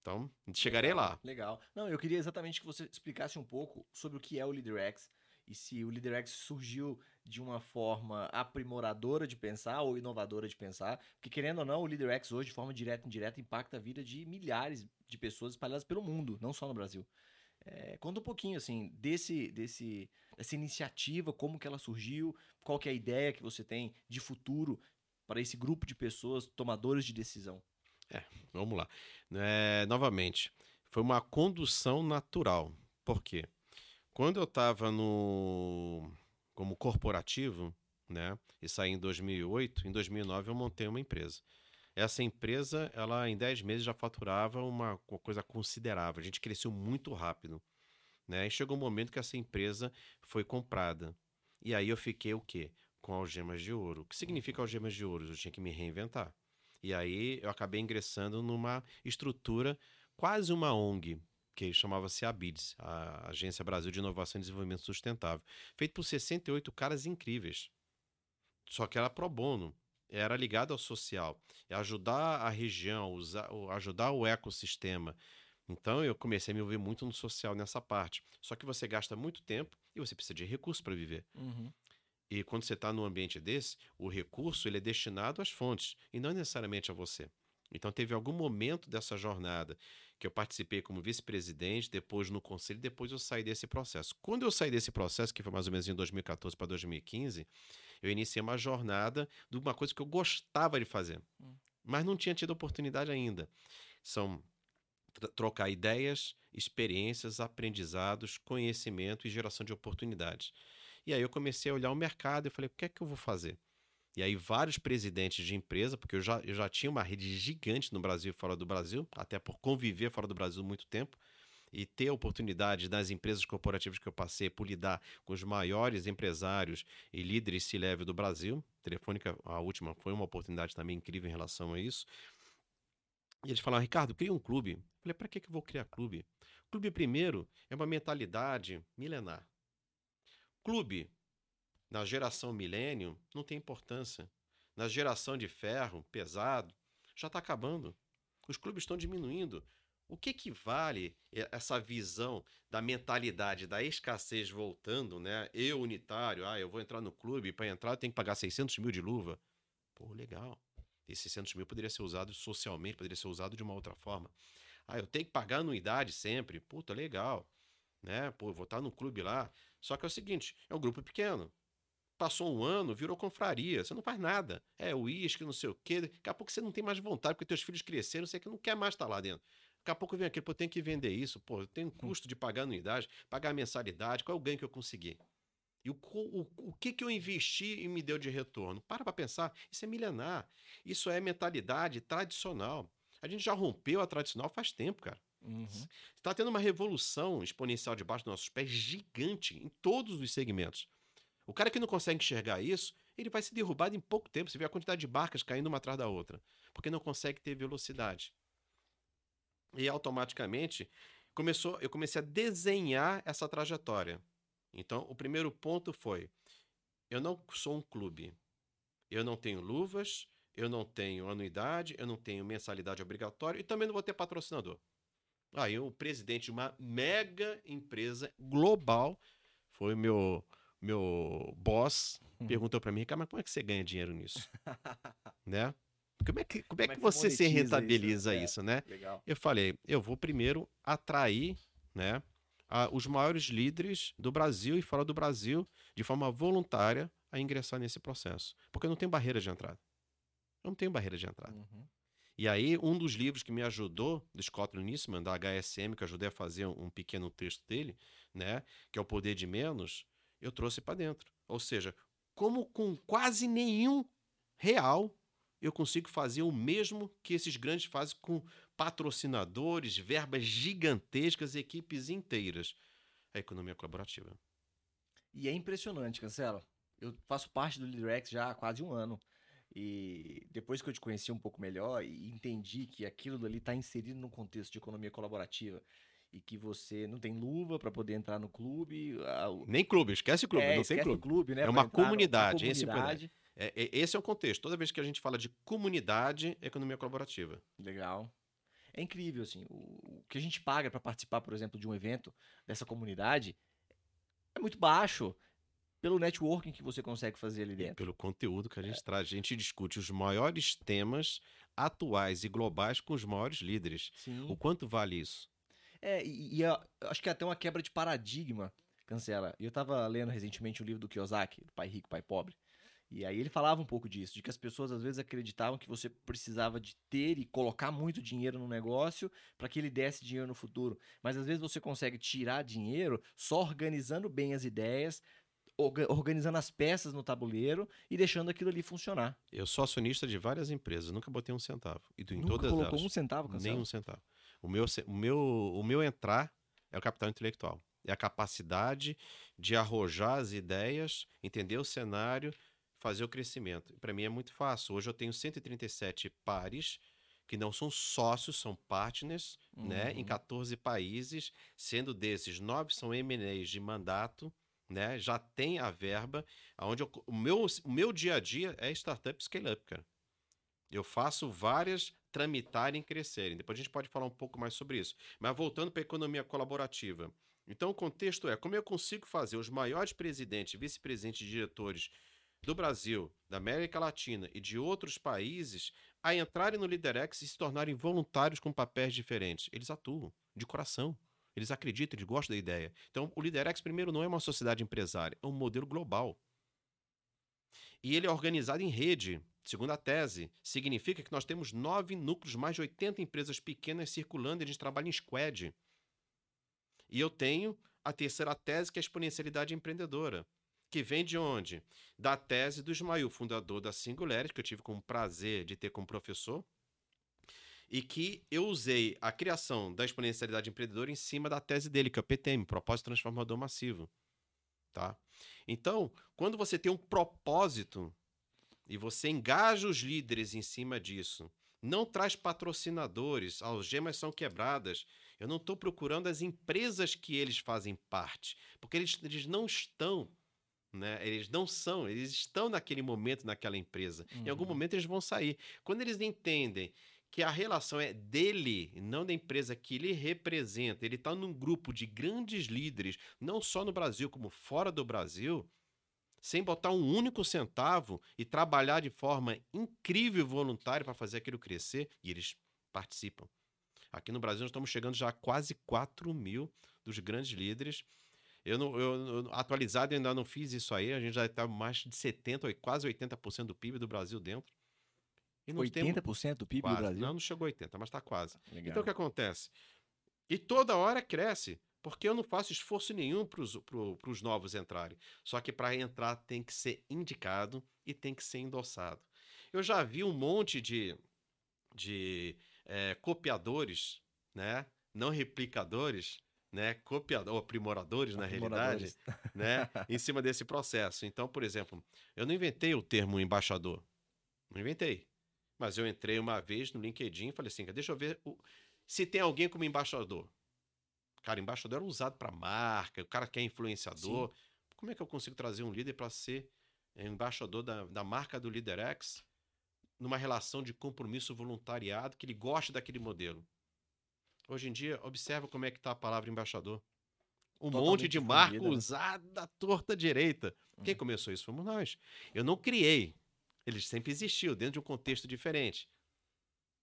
Então, chegarei legal, lá. Legal. Não, eu queria exatamente que você explicasse um pouco sobre o que é o LeaderX e se o LeaderX surgiu de uma forma aprimoradora de pensar ou inovadora de pensar, porque querendo ou não, o LeaderX hoje, de forma direta e indireta, impacta a vida de milhares de pessoas espalhadas pelo mundo, não só no Brasil. É, conta um pouquinho assim desse, desse, dessa iniciativa, como que ela surgiu, qual que é a ideia que você tem de futuro para esse grupo de pessoas tomadores de decisão. É, vamos lá. É, novamente, foi uma condução natural. Por quê? Quando eu estava no como corporativo, né, e saí em 2008, em 2009 eu montei uma empresa. Essa empresa, ela em 10 meses já faturava uma, uma coisa considerável. A gente cresceu muito rápido. Né? E chegou um momento que essa empresa foi comprada. E aí eu fiquei o quê? Com algemas de ouro. O que significa algemas de ouro? Eu tinha que me reinventar. E aí eu acabei ingressando numa estrutura, quase uma ONG, que chamava-se ABIDS, a Agência Brasil de Inovação e Desenvolvimento Sustentável, feito por 68 caras incríveis. Só que era pro bono era ligado ao social, é ajudar a região, usar, ajudar o ecossistema. Então eu comecei a me envolver muito no social nessa parte. Só que você gasta muito tempo e você precisa de recursos para viver. Uhum. E quando você está num ambiente desse, o recurso ele é destinado às fontes e não necessariamente a você. Então teve algum momento dessa jornada que eu participei como vice-presidente, depois no conselho, depois eu saí desse processo. Quando eu saí desse processo, que foi mais ou menos em 2014 para 2015, eu iniciei uma jornada de uma coisa que eu gostava de fazer, hum. mas não tinha tido oportunidade ainda. São trocar ideias, experiências, aprendizados, conhecimento e geração de oportunidades. E aí eu comecei a olhar o mercado e falei, o que é que eu vou fazer? E aí, vários presidentes de empresa, porque eu já, eu já tinha uma rede gigante no Brasil e fora do Brasil, até por conviver fora do Brasil muito tempo, e ter a oportunidade das empresas corporativas que eu passei por lidar com os maiores empresários e líderes C-level do Brasil. Telefônica, a última, foi uma oportunidade também incrível em relação a isso. E eles falaram, Ricardo, cria um clube. Eu falei, para que, que eu vou criar clube? Clube, primeiro, é uma mentalidade milenar. Clube na geração milênio, não tem importância. Na geração de ferro, pesado, já está acabando. Os clubes estão diminuindo. O que, que vale essa visão da mentalidade da escassez voltando, né? Eu, unitário, ah, eu vou entrar no clube, para entrar eu tenho que pagar 600 mil de luva. Pô, legal. Esses 600 mil poderia ser usado socialmente, poderia ser usado de uma outra forma. Ah, eu tenho que pagar anuidade sempre. Puta, legal. Né? Pô, vou estar no clube lá. Só que é o seguinte, é um grupo pequeno. Passou um ano, virou confraria, você não faz nada. É uísque, não sei o quê. Daqui a pouco você não tem mais vontade, porque teus filhos cresceram, você que não quer mais estar lá dentro. Daqui a pouco vem aqui, pô, eu tenho que vender isso, pô, eu tenho um custo de pagar anuidade, pagar mensalidade, qual é o ganho que eu consegui? E o, o, o que, que eu investi e me deu de retorno? Para para pensar, isso é milenar. Isso é mentalidade tradicional. A gente já rompeu a tradicional faz tempo, cara. Uhum. Está tendo uma revolução exponencial debaixo dos nossos pés gigante em todos os segmentos. O cara que não consegue enxergar isso, ele vai se derrubar em pouco tempo. Você vê a quantidade de barcas caindo uma atrás da outra, porque não consegue ter velocidade. E automaticamente começou, eu comecei a desenhar essa trajetória. Então, o primeiro ponto foi: eu não sou um clube. Eu não tenho luvas, eu não tenho anuidade, eu não tenho mensalidade obrigatória e também não vou ter patrocinador. Aí o presidente de uma mega empresa global foi meu meu boss uhum. perguntou para mim, cara, mas como é que você ganha dinheiro nisso? né? Como é que, como é como é que, você se rentabiliza isso, isso é, né? Eu falei, eu vou primeiro atrair, né, a, os maiores líderes do Brasil e fora do Brasil, de forma voluntária, a ingressar nesse processo. Porque eu não tenho barreira de entrada. Eu não tenho barreira de entrada. Uhum. E aí, um dos livros que me ajudou, do Scott Nisman, da HSM, que eu ajudei a fazer um, um pequeno texto dele, né, que é o Poder de Menos, eu trouxe para dentro. Ou seja, como com quase nenhum real eu consigo fazer o mesmo que esses grandes fazem com patrocinadores, verbas gigantescas, equipes inteiras. A economia colaborativa. E é impressionante, Cancelo. Eu faço parte do Liderex já há quase um ano. E depois que eu te conheci um pouco melhor e entendi que aquilo dali está inserido no contexto de economia colaborativa e que você não tem luva para poder entrar no clube. Nem clube, esquece clube, é, não tem clube. clube né, é uma comunidade, uma comunidade. Esse, é, é, esse é o contexto. Toda vez que a gente fala de comunidade, economia colaborativa. Legal. É incrível, assim, o, o que a gente paga para participar, por exemplo, de um evento dessa comunidade é muito baixo pelo networking que você consegue fazer ali dentro. E pelo conteúdo que a gente é. traz. A gente discute os maiores temas atuais e globais com os maiores líderes. Sim. O quanto vale isso? É, e, e eu acho que é até uma quebra de paradigma, Cancela. Eu estava lendo recentemente um livro do Kiyosaki, Pai Rico, Pai Pobre. E aí ele falava um pouco disso, de que as pessoas às vezes acreditavam que você precisava de ter e colocar muito dinheiro no negócio para que ele desse dinheiro no futuro. Mas às vezes você consegue tirar dinheiro só organizando bem as ideias, organizando as peças no tabuleiro e deixando aquilo ali funcionar. Eu sou acionista de várias empresas, nunca botei um centavo. E em nunca todas colocou elas. um centavo, Cancelo? Nem um centavo. O meu, o meu, o meu entrar é o capital intelectual. É a capacidade de arrojar as ideias, entender o cenário, fazer o crescimento. Para mim é muito fácil. Hoje eu tenho 137 pares que não são sócios, são partners, uhum. né, em 14 uhum. países, sendo desses nove são M&As de mandato, né, já tem a verba, onde o meu o meu dia a dia é startup scale up, cara. Eu faço várias tramitarem e crescerem. Depois a gente pode falar um pouco mais sobre isso. Mas voltando para a economia colaborativa. Então o contexto é como eu consigo fazer os maiores presidentes, vice-presidentes e diretores do Brasil, da América Latina e de outros países a entrarem no Liderex e se tornarem voluntários com papéis diferentes. Eles atuam de coração. Eles acreditam, eles gostam da ideia. Então, o Liderex, primeiro, não é uma sociedade empresária, é um modelo global. E ele é organizado em rede. Segundo a tese, significa que nós temos nove núcleos, mais de 80 empresas pequenas circulando e a gente trabalha em squad. E eu tenho a terceira tese, que é a exponencialidade empreendedora. que vem de onde? Da tese do Ismael, fundador da Singularity, que eu tive como prazer de ter como professor, e que eu usei a criação da exponencialidade empreendedora em cima da tese dele, que é o PTM, Propósito Transformador Massivo. Tá? Então, quando você tem um propósito e você engaja os líderes em cima disso, não traz patrocinadores, algemas são quebradas. Eu não estou procurando as empresas que eles fazem parte, porque eles, eles não estão né? Eles não são, eles estão naquele momento naquela empresa. Uhum. Em algum uhum. momento eles vão sair. Quando eles entendem que a relação é dele, não da empresa que ele representa. Ele está num grupo de grandes líderes, não só no Brasil, como fora do Brasil, sem botar um único centavo e trabalhar de forma incrível e voluntária para fazer aquilo crescer, e eles participam. Aqui no Brasil, nós estamos chegando já a quase 4 mil dos grandes líderes. Eu, não, eu, atualizado, eu ainda não fiz isso aí, a gente já está mais de 70%, quase 80% do PIB do Brasil dentro. E 80% temos... do PIB quase. do Brasil? Não, não chegou a 80, mas está quase. Legal. Então o que acontece? E toda hora cresce, porque eu não faço esforço nenhum para os novos entrarem. Só que para entrar tem que ser indicado e tem que ser endossado. Eu já vi um monte de, de é, copiadores, né? não replicadores, né, copiador, aprimoradores, na realidade, né, em cima desse processo. Então, por exemplo, eu não inventei o termo embaixador. Não inventei. Mas eu entrei uma vez no LinkedIn e falei assim: deixa eu ver o... se tem alguém como embaixador. Cara, embaixador era usado para marca, o cara que é influenciador. Sim. Como é que eu consigo trazer um líder para ser embaixador da, da marca do LeaderX numa relação de compromisso voluntariado que ele goste daquele modelo? Hoje em dia, observa como é que está a palavra embaixador. Um Totalmente monte de marca né? usada torta direita. Uhum. Quem começou isso fomos nós. Eu não criei, ele sempre existiu dentro de um contexto diferente.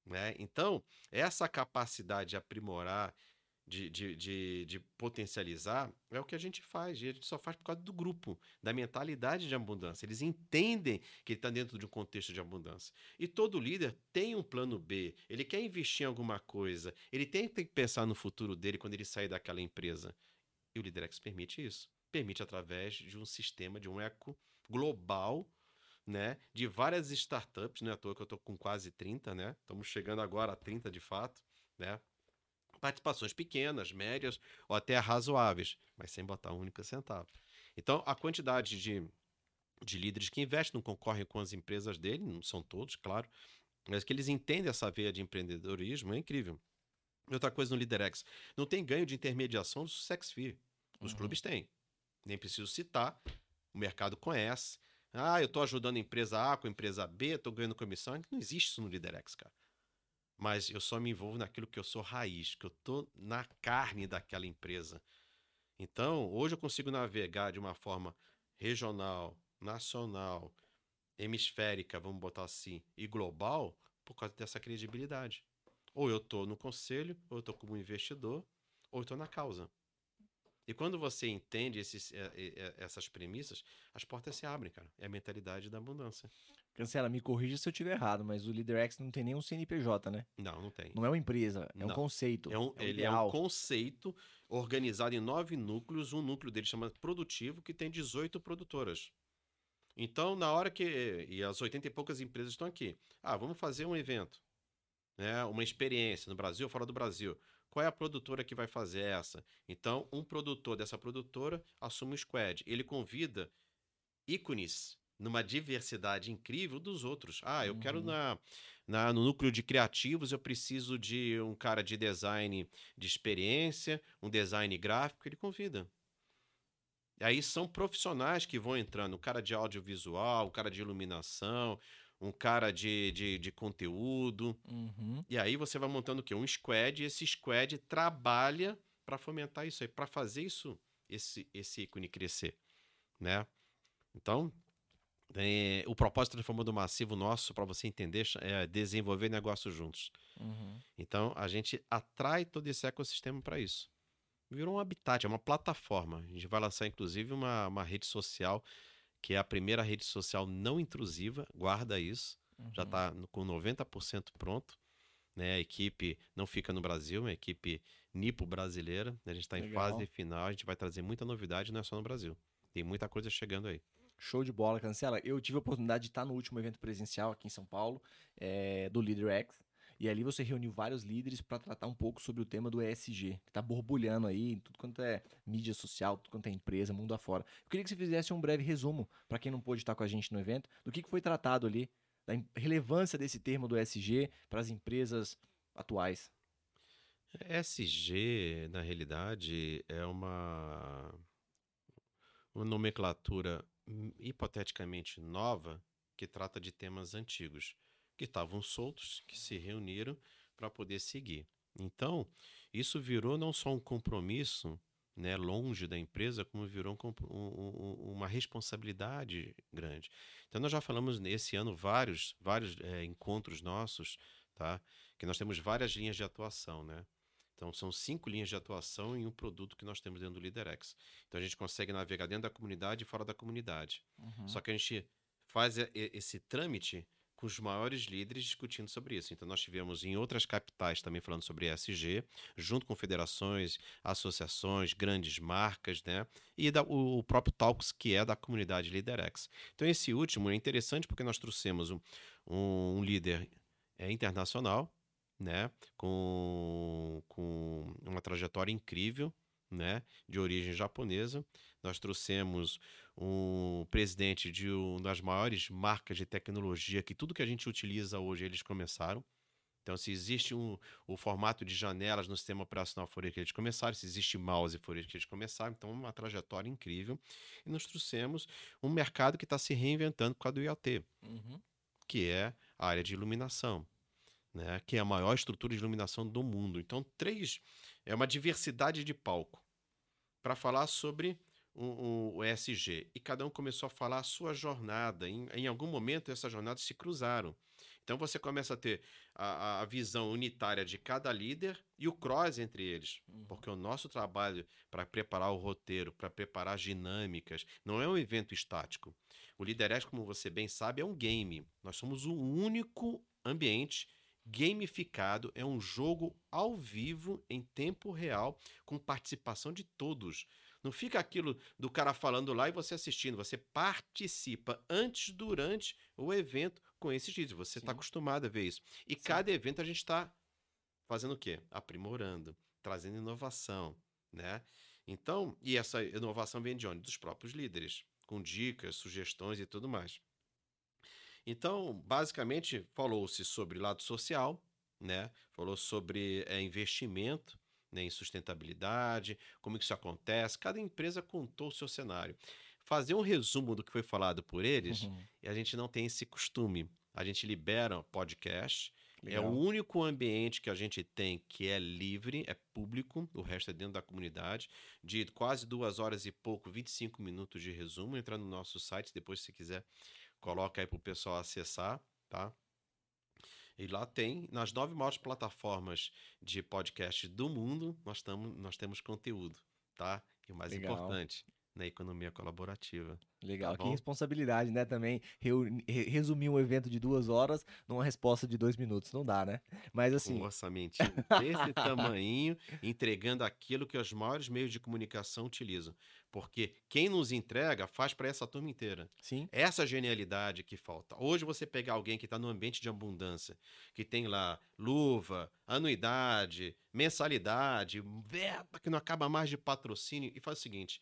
Né? Então, essa capacidade de aprimorar, de, de, de, de, potencializar, é o que a gente faz. E a gente só faz por causa do grupo, da mentalidade de abundância. Eles entendem que ele está dentro de um contexto de abundância. E todo líder tem um plano B. Ele quer investir em alguma coisa. Ele tem, que pensar no futuro dele quando ele sair daquela empresa. E o LeaderX permite isso. Permite através de um sistema, de um eco global né, de várias startups, não é à toa que eu estou com quase 30, né? Estamos chegando agora a 30 de fato, né? Participações pequenas, médias ou até razoáveis, mas sem botar um único centavo. Então, a quantidade de, de líderes que investem não concorrem com as empresas dele, não são todos, claro, mas que eles entendem essa veia de empreendedorismo é incrível. Outra coisa no LeaderX, não tem ganho de intermediação do Success Fee. Os uhum. clubes têm. Nem preciso citar, o mercado conhece. Ah, eu estou ajudando a empresa A com a empresa B, estou ganhando comissão. Não existe isso no LeaderX, cara. Mas eu só me envolvo naquilo que eu sou raiz, que eu estou na carne daquela empresa. Então, hoje eu consigo navegar de uma forma regional, nacional, hemisférica, vamos botar assim, e global, por causa dessa credibilidade. Ou eu estou no conselho, ou eu estou como investidor, ou eu estou na causa. E quando você entende esses, é, é, essas premissas, as portas se abrem, cara. É a mentalidade da abundância. Cancela, me corrija se eu estiver errado, mas o LeaderX não tem nenhum CNPJ, né? Não, não tem. Não é uma empresa, é não. um conceito. É um, é um ele ideal. é um conceito organizado em nove núcleos. Um núcleo dele chama Produtivo, que tem 18 produtoras. Então, na hora que. E as 80 e poucas empresas estão aqui. Ah, vamos fazer um evento. Né, uma experiência no Brasil ou fora do Brasil. Qual é a produtora que vai fazer essa? Então, um produtor dessa produtora assume o squad. Ele convida ícones numa diversidade incrível dos outros. Ah, eu uhum. quero na, na, no núcleo de criativos, eu preciso de um cara de design de experiência, um design gráfico, ele convida. E aí são profissionais que vão entrando, o cara de audiovisual, o cara de iluminação, um cara de, de, de conteúdo. Uhum. E aí você vai montando o quê? Um squad, e esse squad trabalha para fomentar isso aí, para fazer isso, esse, esse ícone crescer, né? Então, é, o propósito transformador massivo nosso, para você entender, é desenvolver negócios juntos. Uhum. Então, a gente atrai todo esse ecossistema para isso. Virou um habitat, é uma plataforma. A gente vai lançar, inclusive, uma, uma rede social que é a primeira rede social não intrusiva, guarda isso, uhum. já está com 90% pronto. Né? A equipe não fica no Brasil, é uma equipe nipo brasileira. A gente está em fase final, a gente vai trazer muita novidade, não é só no Brasil. Tem muita coisa chegando aí. Show de bola, Cancela. Eu tive a oportunidade de estar no último evento presencial aqui em São Paulo, é, do Leader X. E ali você reuniu vários líderes para tratar um pouco sobre o tema do ESG, que está borbulhando aí em tudo quanto é mídia social, tudo quanto é empresa, mundo afora. Eu queria que você fizesse um breve resumo, para quem não pôde estar com a gente no evento, do que foi tratado ali, da relevância desse termo do ESG para as empresas atuais. ESG, na realidade, é uma, uma nomenclatura hipoteticamente nova que trata de temas antigos que estavam soltos, que se reuniram para poder seguir. Então, isso virou não só um compromisso né, longe da empresa, como virou um, um, uma responsabilidade grande. Então, nós já falamos nesse ano vários, vários é, encontros nossos, tá? que nós temos várias linhas de atuação. Né? Então, são cinco linhas de atuação em um produto que nós temos dentro do LeaderX. Então, a gente consegue navegar dentro da comunidade e fora da comunidade. Uhum. Só que a gente faz esse trâmite com os maiores líderes discutindo sobre isso. Então, nós tivemos em outras capitais também falando sobre ESG, junto com federações, associações, grandes marcas, né? E da, o, o, próprio Talks, que é da comunidade LeaderX. Então, esse último é interessante porque nós trouxemos um, um, um líder é, internacional, né? Com, com uma trajetória incrível, né? De origem japonesa. Nós trouxemos um presidente de uma das maiores marcas de tecnologia que tudo que a gente utiliza hoje eles começaram. Então, se existe um, o formato de janelas no sistema operacional foi que eles começaram, se existe mouse foi que eles começaram, então uma trajetória incrível. E nós trouxemos um mercado que está se reinventando por causa do IoT, uhum. que é a área de iluminação, né? que é a maior estrutura de iluminação do mundo. Então, três é uma diversidade de palco para falar sobre o, o, ESG e cada um começou a falar a sua jornada. Em, em algum momento, essas jornadas se cruzaram. Então você começa a ter a, a, visão unitária de cada líder e o cross entre eles. Uhum. Porque o nosso trabalho para preparar o roteiro, para preparar as dinâmicas, não é um evento estático. O Lideresco, como você bem sabe, é um game. Nós somos o único ambiente gamificado, é um jogo ao vivo, em tempo real, com participação de todos. Não fica aquilo do cara falando lá e você assistindo. Você participa antes, durante o evento com esses vídeos. Você está acostumado a ver isso. E Sim. cada evento a gente está fazendo o quê? Aprimorando, trazendo inovação, né? Então, e essa inovação vem de onde? Dos próprios líderes, com dicas, sugestões e tudo mais. Então, basicamente, falou-se sobre lado social, né? Falou sobre é, investimento, né, em sustentabilidade, como isso acontece. Cada empresa contou o seu cenário. Fazer um resumo do que foi falado por eles, uhum. e a gente não tem esse costume. A gente libera podcast. Legal. É o único ambiente que a gente tem que é livre, é público, o resto é dentro da comunidade, de quase duas horas e pouco, 25 minutos de resumo. Entra no nosso site, depois, se quiser, coloca aí para o pessoal acessar, tá? E lá tem, nas nove maiores plataformas de podcast do mundo, nós, tamo, nós temos conteúdo, tá? E o mais Legal. importante, na economia colaborativa. Legal, tá que responsabilidade, né? Também resumir um evento de duas horas numa resposta de dois minutos, não dá, né? Mas assim. Um orçamento desse tamanho, entregando aquilo que os maiores meios de comunicação utilizam. Porque quem nos entrega faz para essa turma inteira. Sim. Essa genialidade que falta. Hoje você pegar alguém que está no ambiente de abundância, que tem lá luva, anuidade, mensalidade, verba que não acaba mais de patrocínio, e faz o seguinte: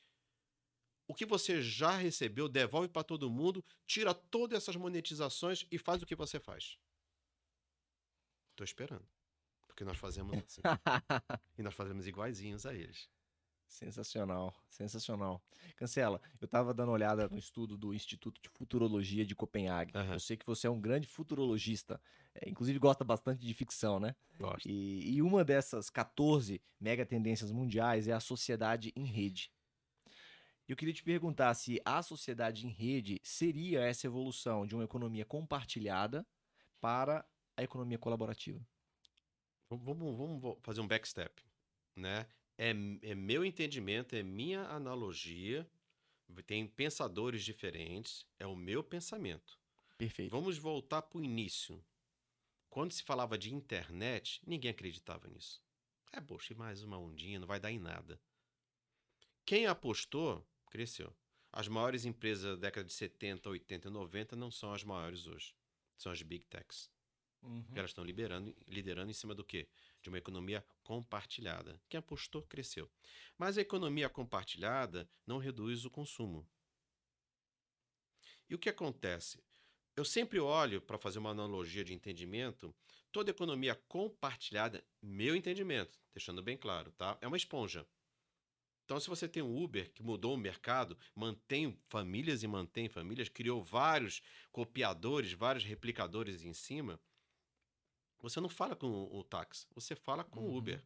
o que você já recebeu, devolve para todo mundo, tira todas essas monetizações e faz o que você faz. Estou esperando. Porque nós fazemos assim. e nós fazemos iguaizinhos a eles. Sensacional, sensacional. Cancela, eu estava dando uma olhada no estudo do Instituto de Futurologia de Copenhague. Uhum. Eu sei que você é um grande futurologista, é, inclusive gosta bastante de ficção, né? Gosto. E, e uma dessas 14 mega tendências mundiais é a sociedade em rede. Eu queria te perguntar se a sociedade em rede seria essa evolução de uma economia compartilhada para a economia colaborativa. Vamos, vamos fazer um backstep, né? é, é meu entendimento, é minha analogia. Tem pensadores diferentes, é o meu pensamento. Perfeito. Vamos voltar para o início. Quando se falava de internet, ninguém acreditava nisso. É, poxa, mais uma ondinha, não vai dar em nada. Quem apostou, cresceu. as maiores empresas da década de 70, 80 e 90 não são as maiores hoje. São as big techs. Uhum. Elas estão liberando, liderando em cima do quê? De uma economia compartilhada. Quem apostou, cresceu. Mas a economia compartilhada não reduz o consumo. E o que acontece? Eu sempre olho, para fazer uma analogia de entendimento, toda economia compartilhada, meu entendimento, deixando bem claro, tá? É uma esponja. Então, se você tem um Uber que mudou o mercado, mantém famílias e mantém famílias, criou vários copiadores, vários replicadores em cima, você não fala com o táxi, você fala com uhum. o Uber.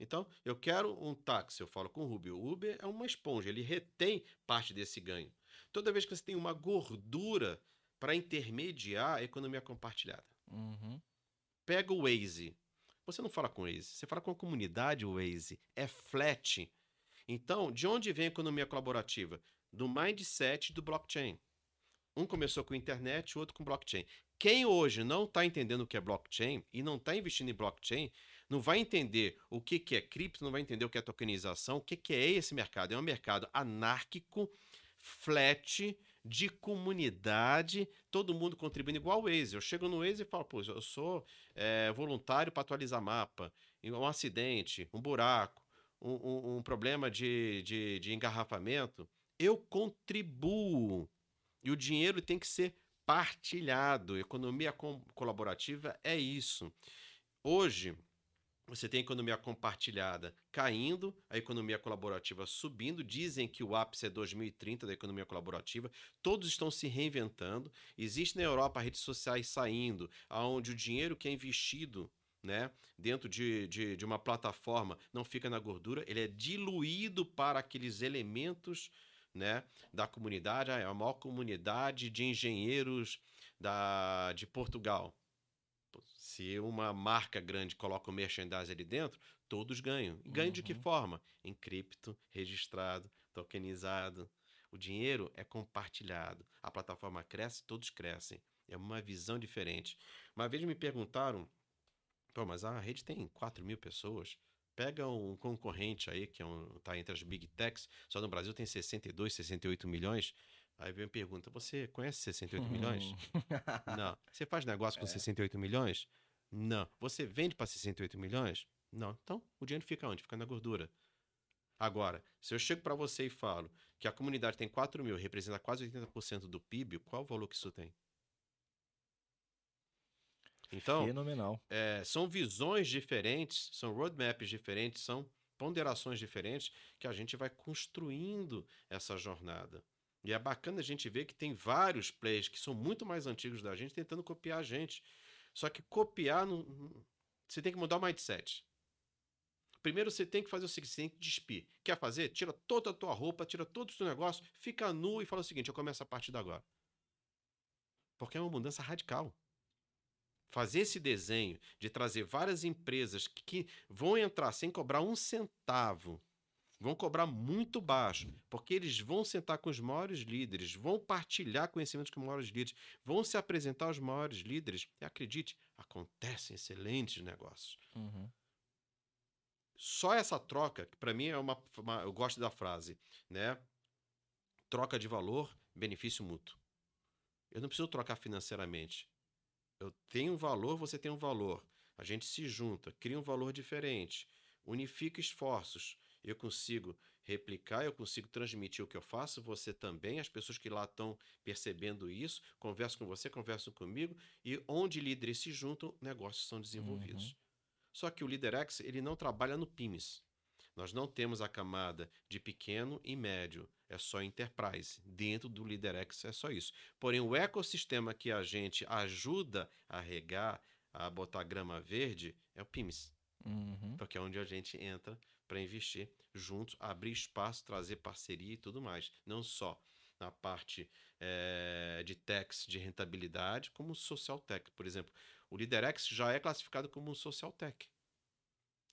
Então, eu quero um táxi, eu falo com o Uber. O Uber é uma esponja, ele retém parte desse ganho. Toda vez que você tem uma gordura para intermediar a economia compartilhada. Uhum. Pega o Waze. Você não fala com o Waze, você fala com a comunidade Waze. É flat. Então, de onde vem a economia colaborativa? Do mindset do blockchain. Um começou com internet, o outro com blockchain. Quem hoje não está entendendo o que é blockchain e não está investindo em blockchain, não vai entender o que, que é cripto, não vai entender o que é tokenização, o que, que é esse mercado. É um mercado anárquico, flat, de comunidade, todo mundo contribuindo igual o Waze. Eu chego no Waze e falo, pô, eu sou é, voluntário para atualizar mapa, um acidente, um buraco, um, um, um problema de, de, de engarrafamento. Eu contribuo. E o dinheiro tem que ser partilhado. Economia colaborativa é isso. Hoje, você tem a economia compartilhada caindo, a economia colaborativa subindo. Dizem que o ápice é 2030 da economia colaborativa. Todos estão se reinventando. Existe na Europa redes sociais saindo, onde o dinheiro que é investido né, dentro de, de, de uma plataforma não fica na gordura, ele é diluído para aqueles elementos né, da comunidade. Ah, é a maior comunidade de engenheiros da, de Portugal. Se uma marca grande coloca o merchandising ali dentro, todos ganham. E ganham uhum. de que uhum. forma? Em cripto, registrado, tokenizado. O dinheiro é compartilhado. A plataforma cresce, todos crescem. É uma visão diferente. Uma vez me perguntaram, Pô, mas a rede tem 4 mil pessoas. Pega um concorrente aí, que é um, tá entre as big techs, só no Brasil tem 62, 68 milhões. Aí vem pergunta: você conhece 68 milhões? Não. Você faz negócio com é. 68 milhões? Não. Você vende para 68 milhões? Não. Então, o dinheiro fica onde? Fica na gordura. Agora, se eu chego para você e falo que a comunidade tem 4 mil, representa quase 80% do PIB, qual o valor que isso tem? Então, Fenomenal. É, são visões diferentes, são roadmaps diferentes, são ponderações diferentes que a gente vai construindo essa jornada. E é bacana a gente ver que tem vários players que são muito mais antigos da gente tentando copiar a gente. Só que copiar, não... você tem que mudar o mindset. Primeiro você tem que fazer o seguinte, você tem que despir. Quer fazer? Tira toda a tua roupa, tira todo o teu negócio, fica nu e fala o seguinte, eu começo a partir de agora. Porque é uma mudança radical. Fazer esse desenho de trazer várias empresas que vão entrar sem cobrar um centavo vão cobrar muito baixo, porque eles vão sentar com os maiores líderes, vão partilhar conhecimentos com os maiores líderes, vão se apresentar aos maiores líderes. E acredite, acontecem excelentes negócios. Uhum. Só essa troca, que para mim é uma, uma, Eu gosto da frase, né? Troca de valor, benefício mútuo. Eu não preciso trocar financeiramente. Eu tenho um valor, você tem um valor. A gente se junta, cria um valor diferente, unifica esforços eu consigo replicar, eu consigo transmitir o que eu faço, você também, as pessoas que lá estão percebendo isso, conversam com você, conversam comigo, e onde líderes se juntam, negócios são desenvolvidos. Uhum. Só que o LeaderX, ele não trabalha no PIMS. Nós não temos a camada de pequeno e médio, é só enterprise. Dentro do LeaderX é só isso. Porém, o ecossistema que a gente ajuda a regar, a botar grama verde, é o PIMS. Uhum. Porque é onde a gente entra para investir juntos, abrir espaço, trazer parceria e tudo mais. Não só na parte é, de techs de rentabilidade, como social tech. Por exemplo, o LeaderX já é classificado como social tech.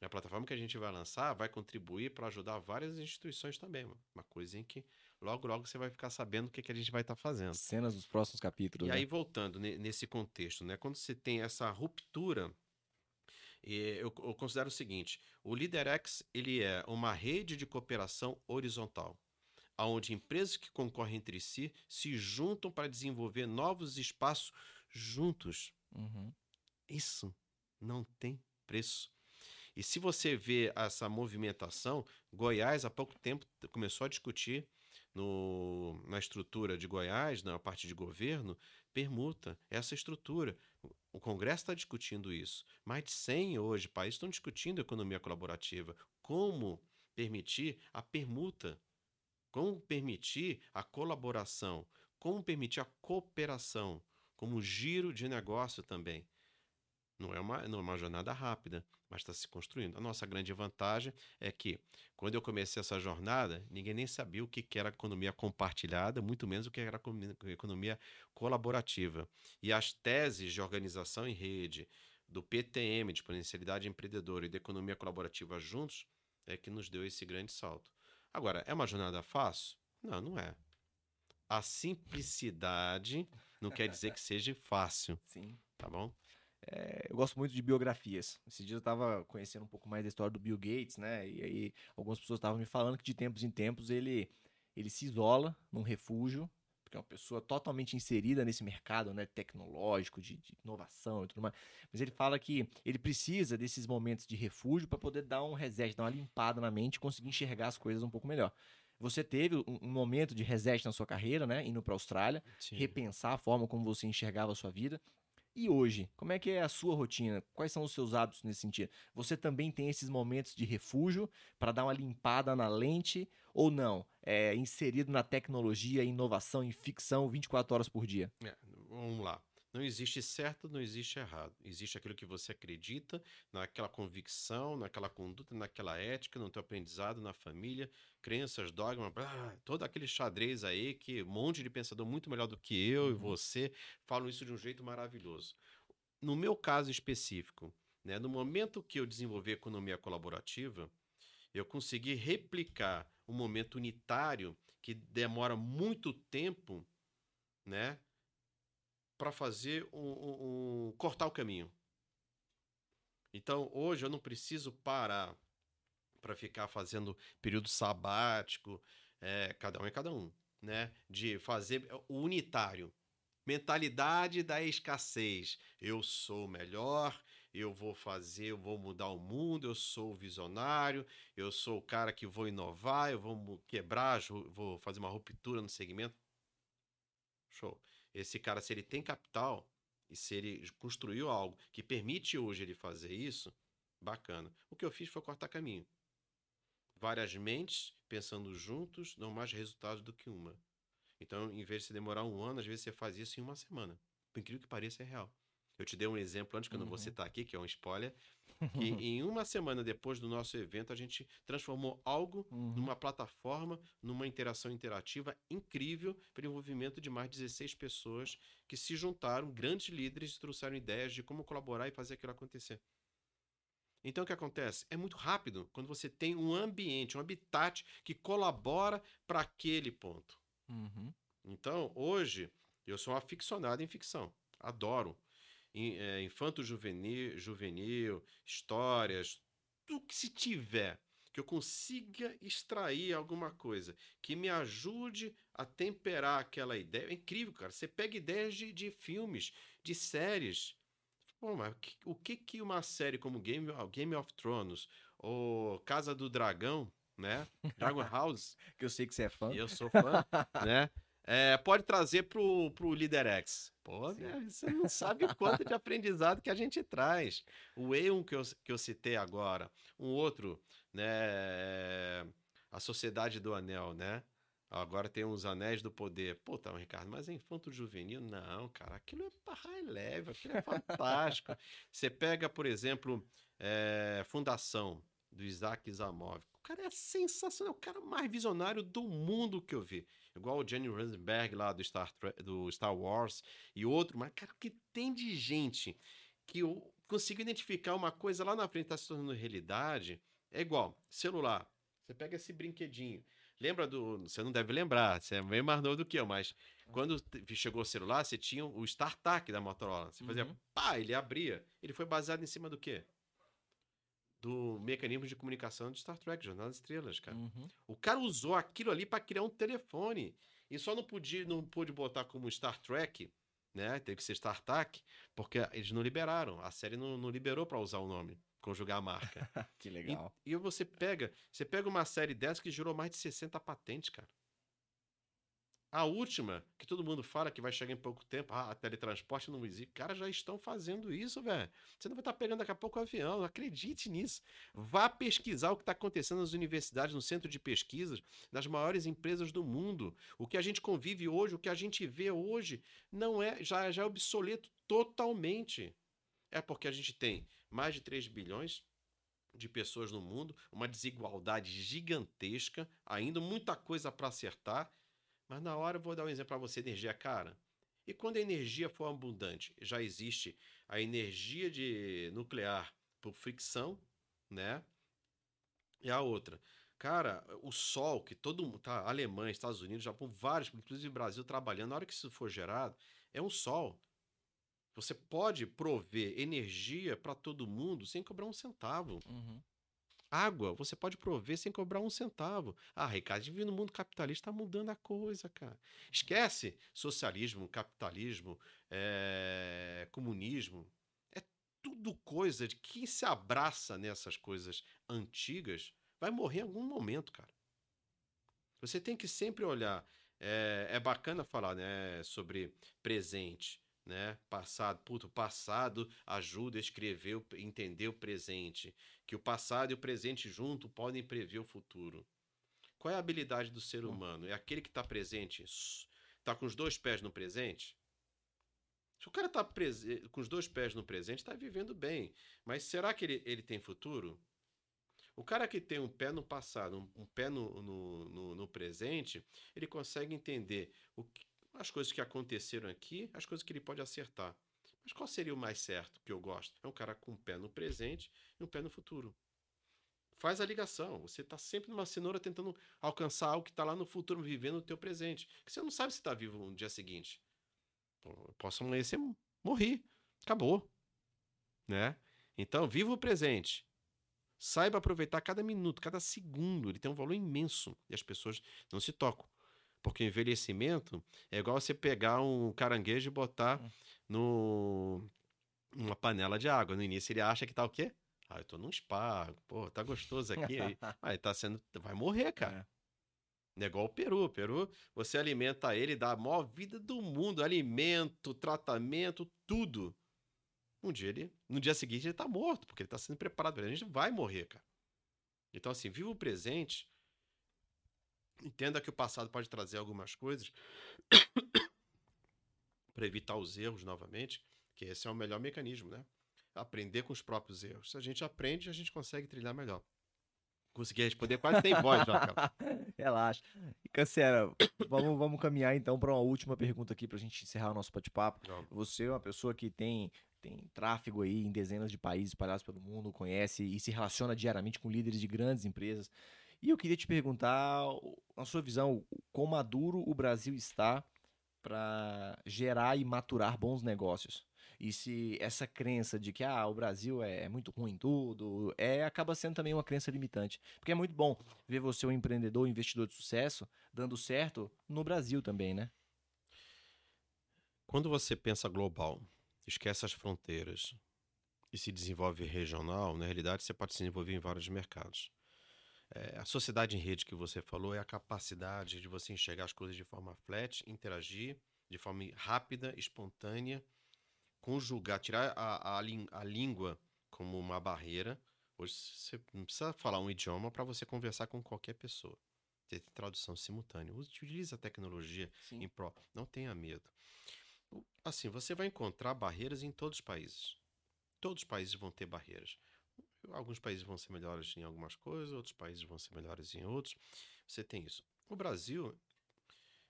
A plataforma que a gente vai lançar vai contribuir para ajudar várias instituições também. Uma coisa em que logo, logo você vai ficar sabendo o que, que a gente vai estar tá fazendo. Cenas dos próximos capítulos. E né? aí, voltando nesse contexto, né? quando você tem essa ruptura eu, eu considero o seguinte: o LeaderX ele é uma rede de cooperação horizontal, onde empresas que concorrem entre si se juntam para desenvolver novos espaços juntos. Uhum. Isso não tem preço. E se você vê essa movimentação, Goiás há pouco tempo começou a discutir no, na estrutura de Goiás, na parte de governo, permuta essa estrutura. O Congresso está discutindo isso. Mais de 100 hoje países estão discutindo economia colaborativa. Como permitir a permuta, como permitir a colaboração, como permitir a cooperação, como giro de negócio também. Não é uma, não é uma jornada rápida, mas está se construindo. A nossa grande vantagem é que, quando eu comecei essa jornada, ninguém nem sabia o que era economia compartilhada, muito menos o que era economia colaborativa. E as teses de organização em rede, do PTM, de Potencialidade Empreendedora, e da economia colaborativa juntos, é que nos deu esse grande salto. Agora, é uma jornada fácil? Não, não é. A simplicidade não quer dizer que seja fácil. Sim. Tá bom? É, eu gosto muito de biografias. Esses dias eu estava conhecendo um pouco mais da história do Bill Gates, né? E aí algumas pessoas estavam me falando que de tempos em tempos ele, ele se isola num refúgio, porque é uma pessoa totalmente inserida nesse mercado né, tecnológico, de, de inovação e tudo mais. Mas ele fala que ele precisa desses momentos de refúgio para poder dar um reset, dar uma limpada na mente e conseguir enxergar as coisas um pouco melhor. Você teve um, um momento de reset na sua carreira, né? Indo para a Austrália, Sim. repensar a forma como você enxergava a sua vida. E hoje, como é que é a sua rotina? Quais são os seus hábitos nesse sentido? Você também tem esses momentos de refúgio para dar uma limpada na lente ou não? É inserido na tecnologia, inovação e ficção 24 horas por dia? É, vamos lá. Não existe certo, não existe errado. Existe aquilo que você acredita, naquela convicção, naquela conduta, naquela ética, no teu aprendizado, na família, crenças, dogma, blá, todo aquele xadrez aí que um monte de pensador muito melhor do que eu uhum. e você falam isso de um jeito maravilhoso. No meu caso específico, né, no momento que eu desenvolvi a economia colaborativa, eu consegui replicar um momento unitário que demora muito tempo, né? Para fazer um, um, um, cortar o caminho. Então hoje eu não preciso parar para ficar fazendo período sabático, é, cada um é cada um, né? De fazer o unitário, mentalidade da escassez. Eu sou melhor, eu vou fazer, eu vou mudar o mundo, eu sou visionário, eu sou o cara que vou inovar, eu vou quebrar, vou fazer uma ruptura no segmento. Show. Esse cara, se ele tem capital e se ele construiu algo que permite hoje ele fazer isso, bacana. O que eu fiz foi cortar caminho. Várias mentes pensando juntos dão mais resultados do que uma. Então, em vez de você demorar um ano, às vezes você faz isso em uma semana. Por incrível que pareça, é real. Eu te dei um exemplo antes, que eu não vou uhum. citar aqui, que é um spoiler, que em uma semana depois do nosso evento, a gente transformou algo uhum. numa plataforma, numa interação interativa incrível para o envolvimento de mais de 16 pessoas que se juntaram, grandes líderes, e trouxeram ideias de como colaborar e fazer aquilo acontecer. Então o que acontece? É muito rápido quando você tem um ambiente, um habitat que colabora para aquele ponto. Uhum. Então, hoje, eu sou aficionado em ficção. Adoro infanto juvenil, juvenil, histórias, tudo que se tiver que eu consiga extrair alguma coisa que me ajude a temperar aquela ideia. É incrível, cara. Você pega ideias de, de filmes, de séries. Pô, mas o que, que uma série como Game, Game of Thrones ou Casa do Dragão, né? Dragon House. que eu sei que você é fã. Eu sou fã, né? É, pode trazer pro, pro Líder X. Pô, né, você não sabe o quanto de aprendizado que a gente traz. O E1 que eu, que eu citei agora, um outro, né? A Sociedade do Anel, né? Agora tem os Anéis do Poder. Pô, tá, Ricardo, mas é infanto juvenil? Não, cara, aquilo é high level, aquilo é fantástico. Você pega, por exemplo, é, Fundação, do Isaac Zamov. O cara é sensacional, o cara mais visionário do mundo que eu vi igual o Jenny Rosenberg lá do Star, do Star Wars e outro, mas, cara, que tem de gente que eu consigo identificar uma coisa lá na frente está se tornando realidade, é igual, celular. Você pega esse brinquedinho. Lembra do. Você não deve lembrar, você é bem mais novo do que eu, mas quando chegou o celular, você tinha o StarTAC da Motorola. Você fazia uhum. pá, ele abria. Ele foi baseado em cima do quê? Do mecanismo de comunicação de Star Trek, Jornada das Estrelas, cara. Uhum. O cara usou aquilo ali para criar um telefone. E só não podia, não pôde botar como Star Trek, né? Teve que ser Star Trek, porque eles não liberaram. A série não, não liberou para usar o nome, conjugar a marca. que legal. E, e você pega, você pega uma série dessa que gerou mais de 60 patentes, cara. A última, que todo mundo fala que vai chegar em pouco tempo, ah, teletransporte não existe. Cara, já estão fazendo isso, velho. Você não vai estar pegando daqui a pouco o avião, acredite nisso. Vá pesquisar o que está acontecendo nas universidades, no centro de pesquisas, nas maiores empresas do mundo. O que a gente convive hoje, o que a gente vê hoje, não é já, já é obsoleto totalmente. É porque a gente tem mais de 3 bilhões de pessoas no mundo, uma desigualdade gigantesca, ainda muita coisa para acertar mas na hora eu vou dar um exemplo para você: energia cara. E quando a energia for abundante, já existe a energia de nuclear por fricção, né? E a outra. Cara, o sol, que todo mundo, tá? Alemanha, Estados Unidos, Japão, vários, inclusive Brasil trabalhando, na hora que isso for gerado, é um sol. Você pode prover energia para todo mundo sem cobrar um centavo. Uhum. Água, você pode prover sem cobrar um centavo. Ah, Ricardo, vive no mundo capitalista, está mudando a coisa, cara. Esquece socialismo, capitalismo, é... comunismo. É tudo coisa de quem se abraça nessas coisas antigas vai morrer em algum momento, cara. Você tem que sempre olhar. É, é bacana falar né, sobre presente né? Passado, puto, passado ajuda a escrever, entender o presente, que o passado e o presente junto podem prever o futuro. Qual é a habilidade do ser humano? É aquele que está presente, está com os dois pés no presente? Se o cara está com os dois pés no presente, está vivendo bem. Mas será que ele, ele tem futuro? O cara que tem um pé no passado, um, um pé no, no, no, no, presente, ele consegue entender o que, as coisas que aconteceram aqui, as coisas que ele pode acertar. Mas qual seria o mais certo que eu gosto? É um cara com um pé no presente e um pé no futuro. Faz a ligação. Você está sempre numa cenoura tentando alcançar algo que está lá no futuro, vivendo o teu presente. Porque você não sabe se está vivo no dia seguinte. Pô, posso amanhecer, morri. Acabou. Né? Então, viva o presente. Saiba aproveitar cada minuto, cada segundo. Ele tem um valor imenso. E as pessoas não se tocam. Porque envelhecimento é igual você pegar um caranguejo e botar hum. no numa panela de água. No início ele acha que tá o quê? Ah, eu tô num spa, pô, tá gostoso aqui. aí, aí tá sendo. Vai morrer, cara. É. é igual o peru. O peru, você alimenta ele, dá a maior vida do mundo. Alimento, tratamento, tudo. Um dia ele. No dia seguinte ele tá morto, porque ele tá sendo preparado. A gente vai morrer, cara. Então, assim, viva o presente Entenda que o passado pode trazer algumas coisas para evitar os erros novamente, que esse é o melhor mecanismo, né? Aprender com os próprios erros. Se a gente aprende, a gente consegue trilhar melhor. Consegui responder quase tem voz já, cara. Relaxa. Cancera, vamos, vamos caminhar então para uma última pergunta aqui para a gente encerrar o nosso bate-papo. Você é uma pessoa que tem, tem tráfego aí em dezenas de países espalhados pelo mundo, conhece e se relaciona diariamente com líderes de grandes empresas. E eu queria te perguntar, na sua visão, quão maduro o Brasil está para gerar e maturar bons negócios? E se essa crença de que ah, o Brasil é, é muito ruim em tudo, é, acaba sendo também uma crença limitante. Porque é muito bom ver você um empreendedor, um investidor de sucesso, dando certo no Brasil também, né? Quando você pensa global, esquece as fronteiras e se desenvolve regional, na realidade você pode se desenvolver em vários mercados. É, a sociedade em rede que você falou é a capacidade de você enxergar as coisas de forma flat, interagir de forma rápida, espontânea, conjugar, tirar a, a, a língua como uma barreira. Hoje você não precisa falar um idioma para você conversar com qualquer pessoa. Ter tradução simultânea. Utilize a tecnologia Sim. em pró. Não tenha medo. Assim, você vai encontrar barreiras em todos os países. Todos os países vão ter barreiras. Alguns países vão ser melhores em algumas coisas, outros países vão ser melhores em outros. Você tem isso. O Brasil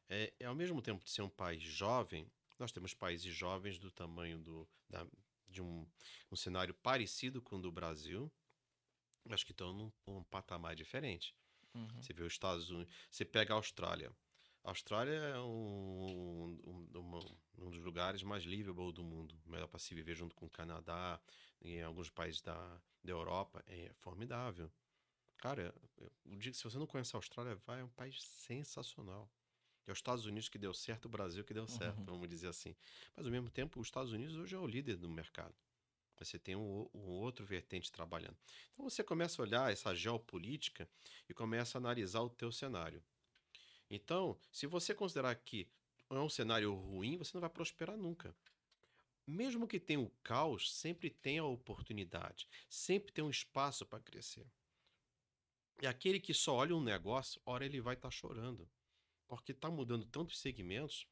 é, é ao mesmo tempo de ser um país jovem, nós temos países jovens do tamanho do, da, de um, um cenário parecido com o do Brasil, mas que estão num, num patamar diferente. Uhum. Você vê os Estados Unidos, você pega a Austrália. A Austrália é um, um, um, um, dos lugares mais livable do mundo. Melhor para se viver junto com o Canadá, em alguns países da, da Europa. É formidável. Cara, eu digo que se você não conhece a Austrália, vai, é um país sensacional. É os Estados Unidos que deu certo, o Brasil que deu certo, uhum. vamos dizer assim. Mas ao mesmo tempo, os Estados Unidos hoje é o líder do mercado. Você tem um, um, outro vertente trabalhando. Então você começa a olhar essa geopolítica e começa a analisar o teu cenário. Então, se você considerar que é um cenário ruim, você não vai prosperar nunca. Mesmo que tenha o caos, sempre tem a oportunidade, sempre tem um espaço para crescer. E aquele que só olha um negócio, ora ele vai estar tá chorando, porque está mudando tantos segmentos.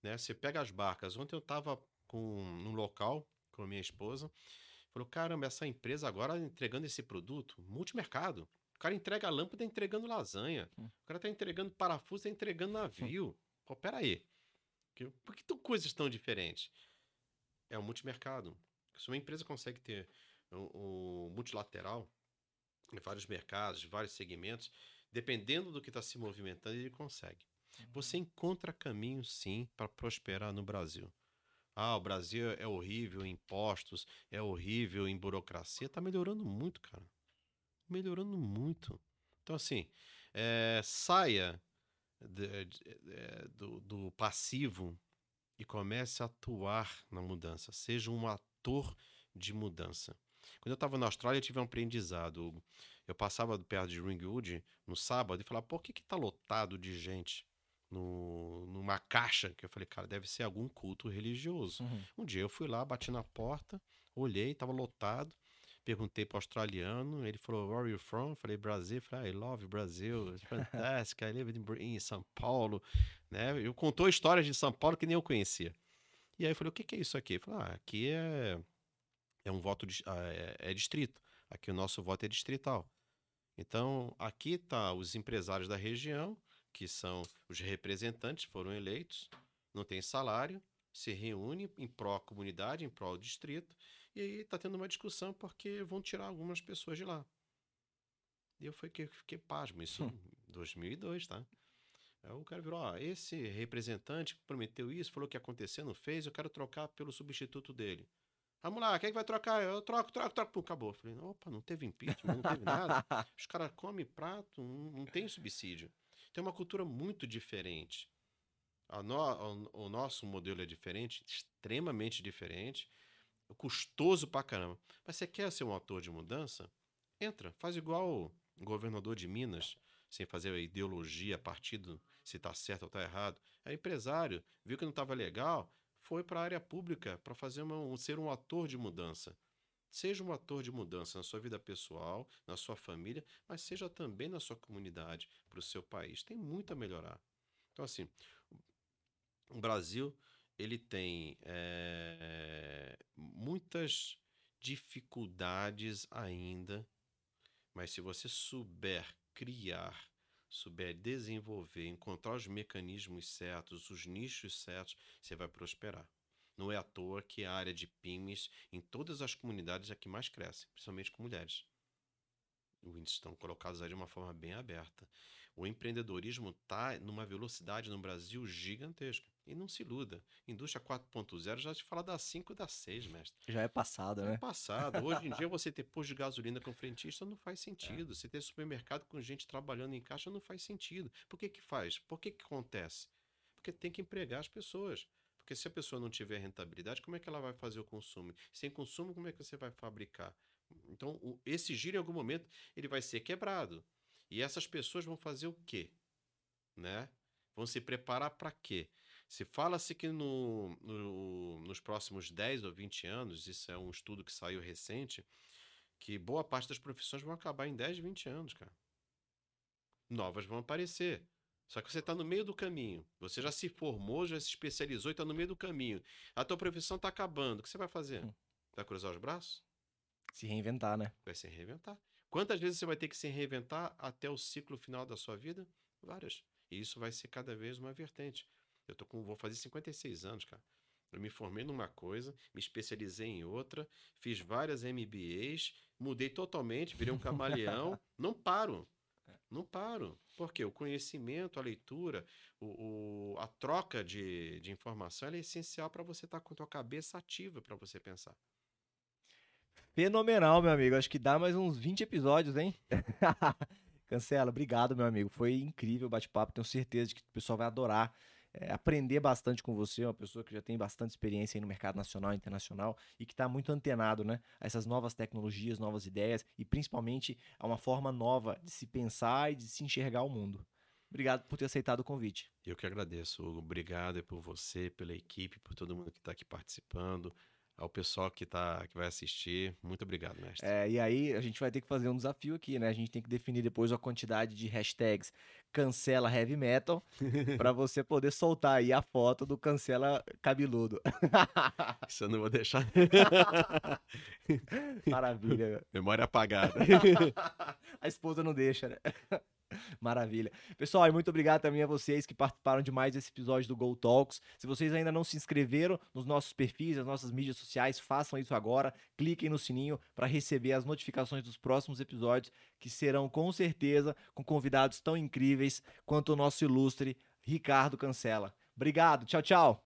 Né? Você pega as barcas. Ontem eu estava com num local com a minha esposa, falou: caramba, essa empresa agora entregando esse produto, multimercado. O cara entrega lâmpada entregando lasanha. Hum. O cara está entregando parafuso, está entregando navio. Hum. Pô, peraí. Por que coisas tão diferentes? É o multimercado. Se uma empresa consegue ter o, o multilateral em vários mercados, vários segmentos, dependendo do que está se movimentando, ele consegue. Você uhum. encontra caminhos, sim, para prosperar no Brasil. Ah, o Brasil é horrível em impostos, é horrível em burocracia. Está melhorando muito, cara melhorando muito. Então, assim, é, saia de, de, de, do, do passivo e comece a atuar na mudança. Seja um ator de mudança. Quando eu estava na Austrália, eu tive um aprendizado. Eu passava perto de Ringwood no sábado e falava, por que está lotado de gente no, numa caixa? Que eu falei, cara, deve ser algum culto religioso. Uhum. Um dia eu fui lá, bati na porta, olhei, estava lotado. Perguntei para o australiano, ele falou, where are you from? Falei, Brasil. Falei, I love Brasil, it's fantastic, I live in, in São Paulo. Né? Eu contou histórias de São Paulo que nem eu conhecia. E aí eu falei, o que, que é isso aqui? Ele falou, ah, aqui é, é um voto, de, ah, é, é distrito. Aqui o nosso voto é distrital. Então, aqui tá os empresários da região, que são os representantes, foram eleitos, não tem salário, se reúne em pró-comunidade, em pró-distrito, e aí tá tendo uma discussão porque vão tirar algumas pessoas de lá. E eu fiquei, fiquei pasmo, isso em 2002, tá? Aí o cara virou, ó, esse representante que prometeu isso, falou que ia acontecer, não fez, eu quero trocar pelo substituto dele. Vamos lá, quem é que vai trocar? Eu troco, troco, troco. Pum, acabou. Falei, opa, não teve impeachment, não teve nada. Os caras comem prato, não, não tem subsídio. Tem uma cultura muito diferente. No, o, o nosso modelo é diferente, extremamente diferente custoso pra caramba. Mas você quer ser um ator de mudança? Entra, faz igual o governador de Minas, sem fazer ideologia, partido, se tá certo ou tá errado. É empresário, viu que não estava legal, foi para a área pública para fazer uma, um, ser um ator de mudança. Seja um ator de mudança na sua vida pessoal, na sua família, mas seja também na sua comunidade, para o seu país. Tem muito a melhorar. Então, assim, o Brasil ele tem é, muitas dificuldades ainda, mas se você souber criar, souber desenvolver, encontrar os mecanismos certos, os nichos certos, você vai prosperar. Não é à toa que a área de PIMES, em todas as comunidades, é a que mais cresce, principalmente com mulheres. Os índices estão colocados aí de uma forma bem aberta. O empreendedorismo está numa velocidade no Brasil gigantesca. E não se iluda. Indústria 4.0 já te fala das 5 e das 6, mestre. Já é passado, né? É passado. Hoje em dia você ter posto de gasolina com frentista não faz sentido. É. Você ter supermercado com gente trabalhando em caixa não faz sentido. Por que que faz? Por que que acontece? Porque tem que empregar as pessoas. Porque se a pessoa não tiver rentabilidade, como é que ela vai fazer o consumo? Sem consumo, como é que você vai fabricar? Então, o, esse giro, em algum momento, ele vai ser quebrado. E essas pessoas vão fazer o quê? Né? Vão se preparar para quê? Se fala-se que no, no, nos próximos 10 ou 20 anos, isso é um estudo que saiu recente, que boa parte das profissões vão acabar em 10, 20 anos, cara. Novas vão aparecer. Só que você está no meio do caminho. Você já se formou, já se especializou e está no meio do caminho. A tua profissão está acabando. O que você vai fazer? Hum. Vai cruzar os braços? Se reinventar, né? Vai se reinventar. Quantas vezes você vai ter que se reinventar até o ciclo final da sua vida? Várias. E isso vai ser cada vez uma vertente. Eu tô com, vou fazer 56 anos, cara. Eu me formei numa coisa, me especializei em outra, fiz várias MBAs, mudei totalmente, virei um camaleão, não paro. Não paro. Porque o conhecimento, a leitura, o, o a troca de, de informação é essencial para você estar tá com a tua cabeça ativa para você pensar. Fenomenal, meu amigo. Acho que dá mais uns 20 episódios, hein? Cancela, obrigado, meu amigo. Foi incrível o bate-papo. Tenho certeza de que o pessoal vai adorar é, aprender bastante com você, uma pessoa que já tem bastante experiência aí no mercado nacional e internacional e que está muito antenado né, a essas novas tecnologias, novas ideias e principalmente a uma forma nova de se pensar e de se enxergar o mundo. Obrigado por ter aceitado o convite. Eu que agradeço, Hugo. Obrigado por você, pela equipe, por todo mundo que está aqui participando ao pessoal que, tá, que vai assistir. Muito obrigado, mestre. É, e aí a gente vai ter que fazer um desafio aqui, né? A gente tem que definir depois a quantidade de hashtags cancela heavy metal para você poder soltar aí a foto do cancela cabeludo. Isso eu não vou deixar. Maravilha. Memória apagada. a esposa não deixa, né? Maravilha. Pessoal, muito obrigado também a vocês que participaram de mais esse episódio do Go Talks. Se vocês ainda não se inscreveram nos nossos perfis, nas nossas mídias sociais, façam isso agora. Cliquem no sininho para receber as notificações dos próximos episódios, que serão com certeza com convidados tão incríveis quanto o nosso ilustre Ricardo Cancela. Obrigado, tchau, tchau.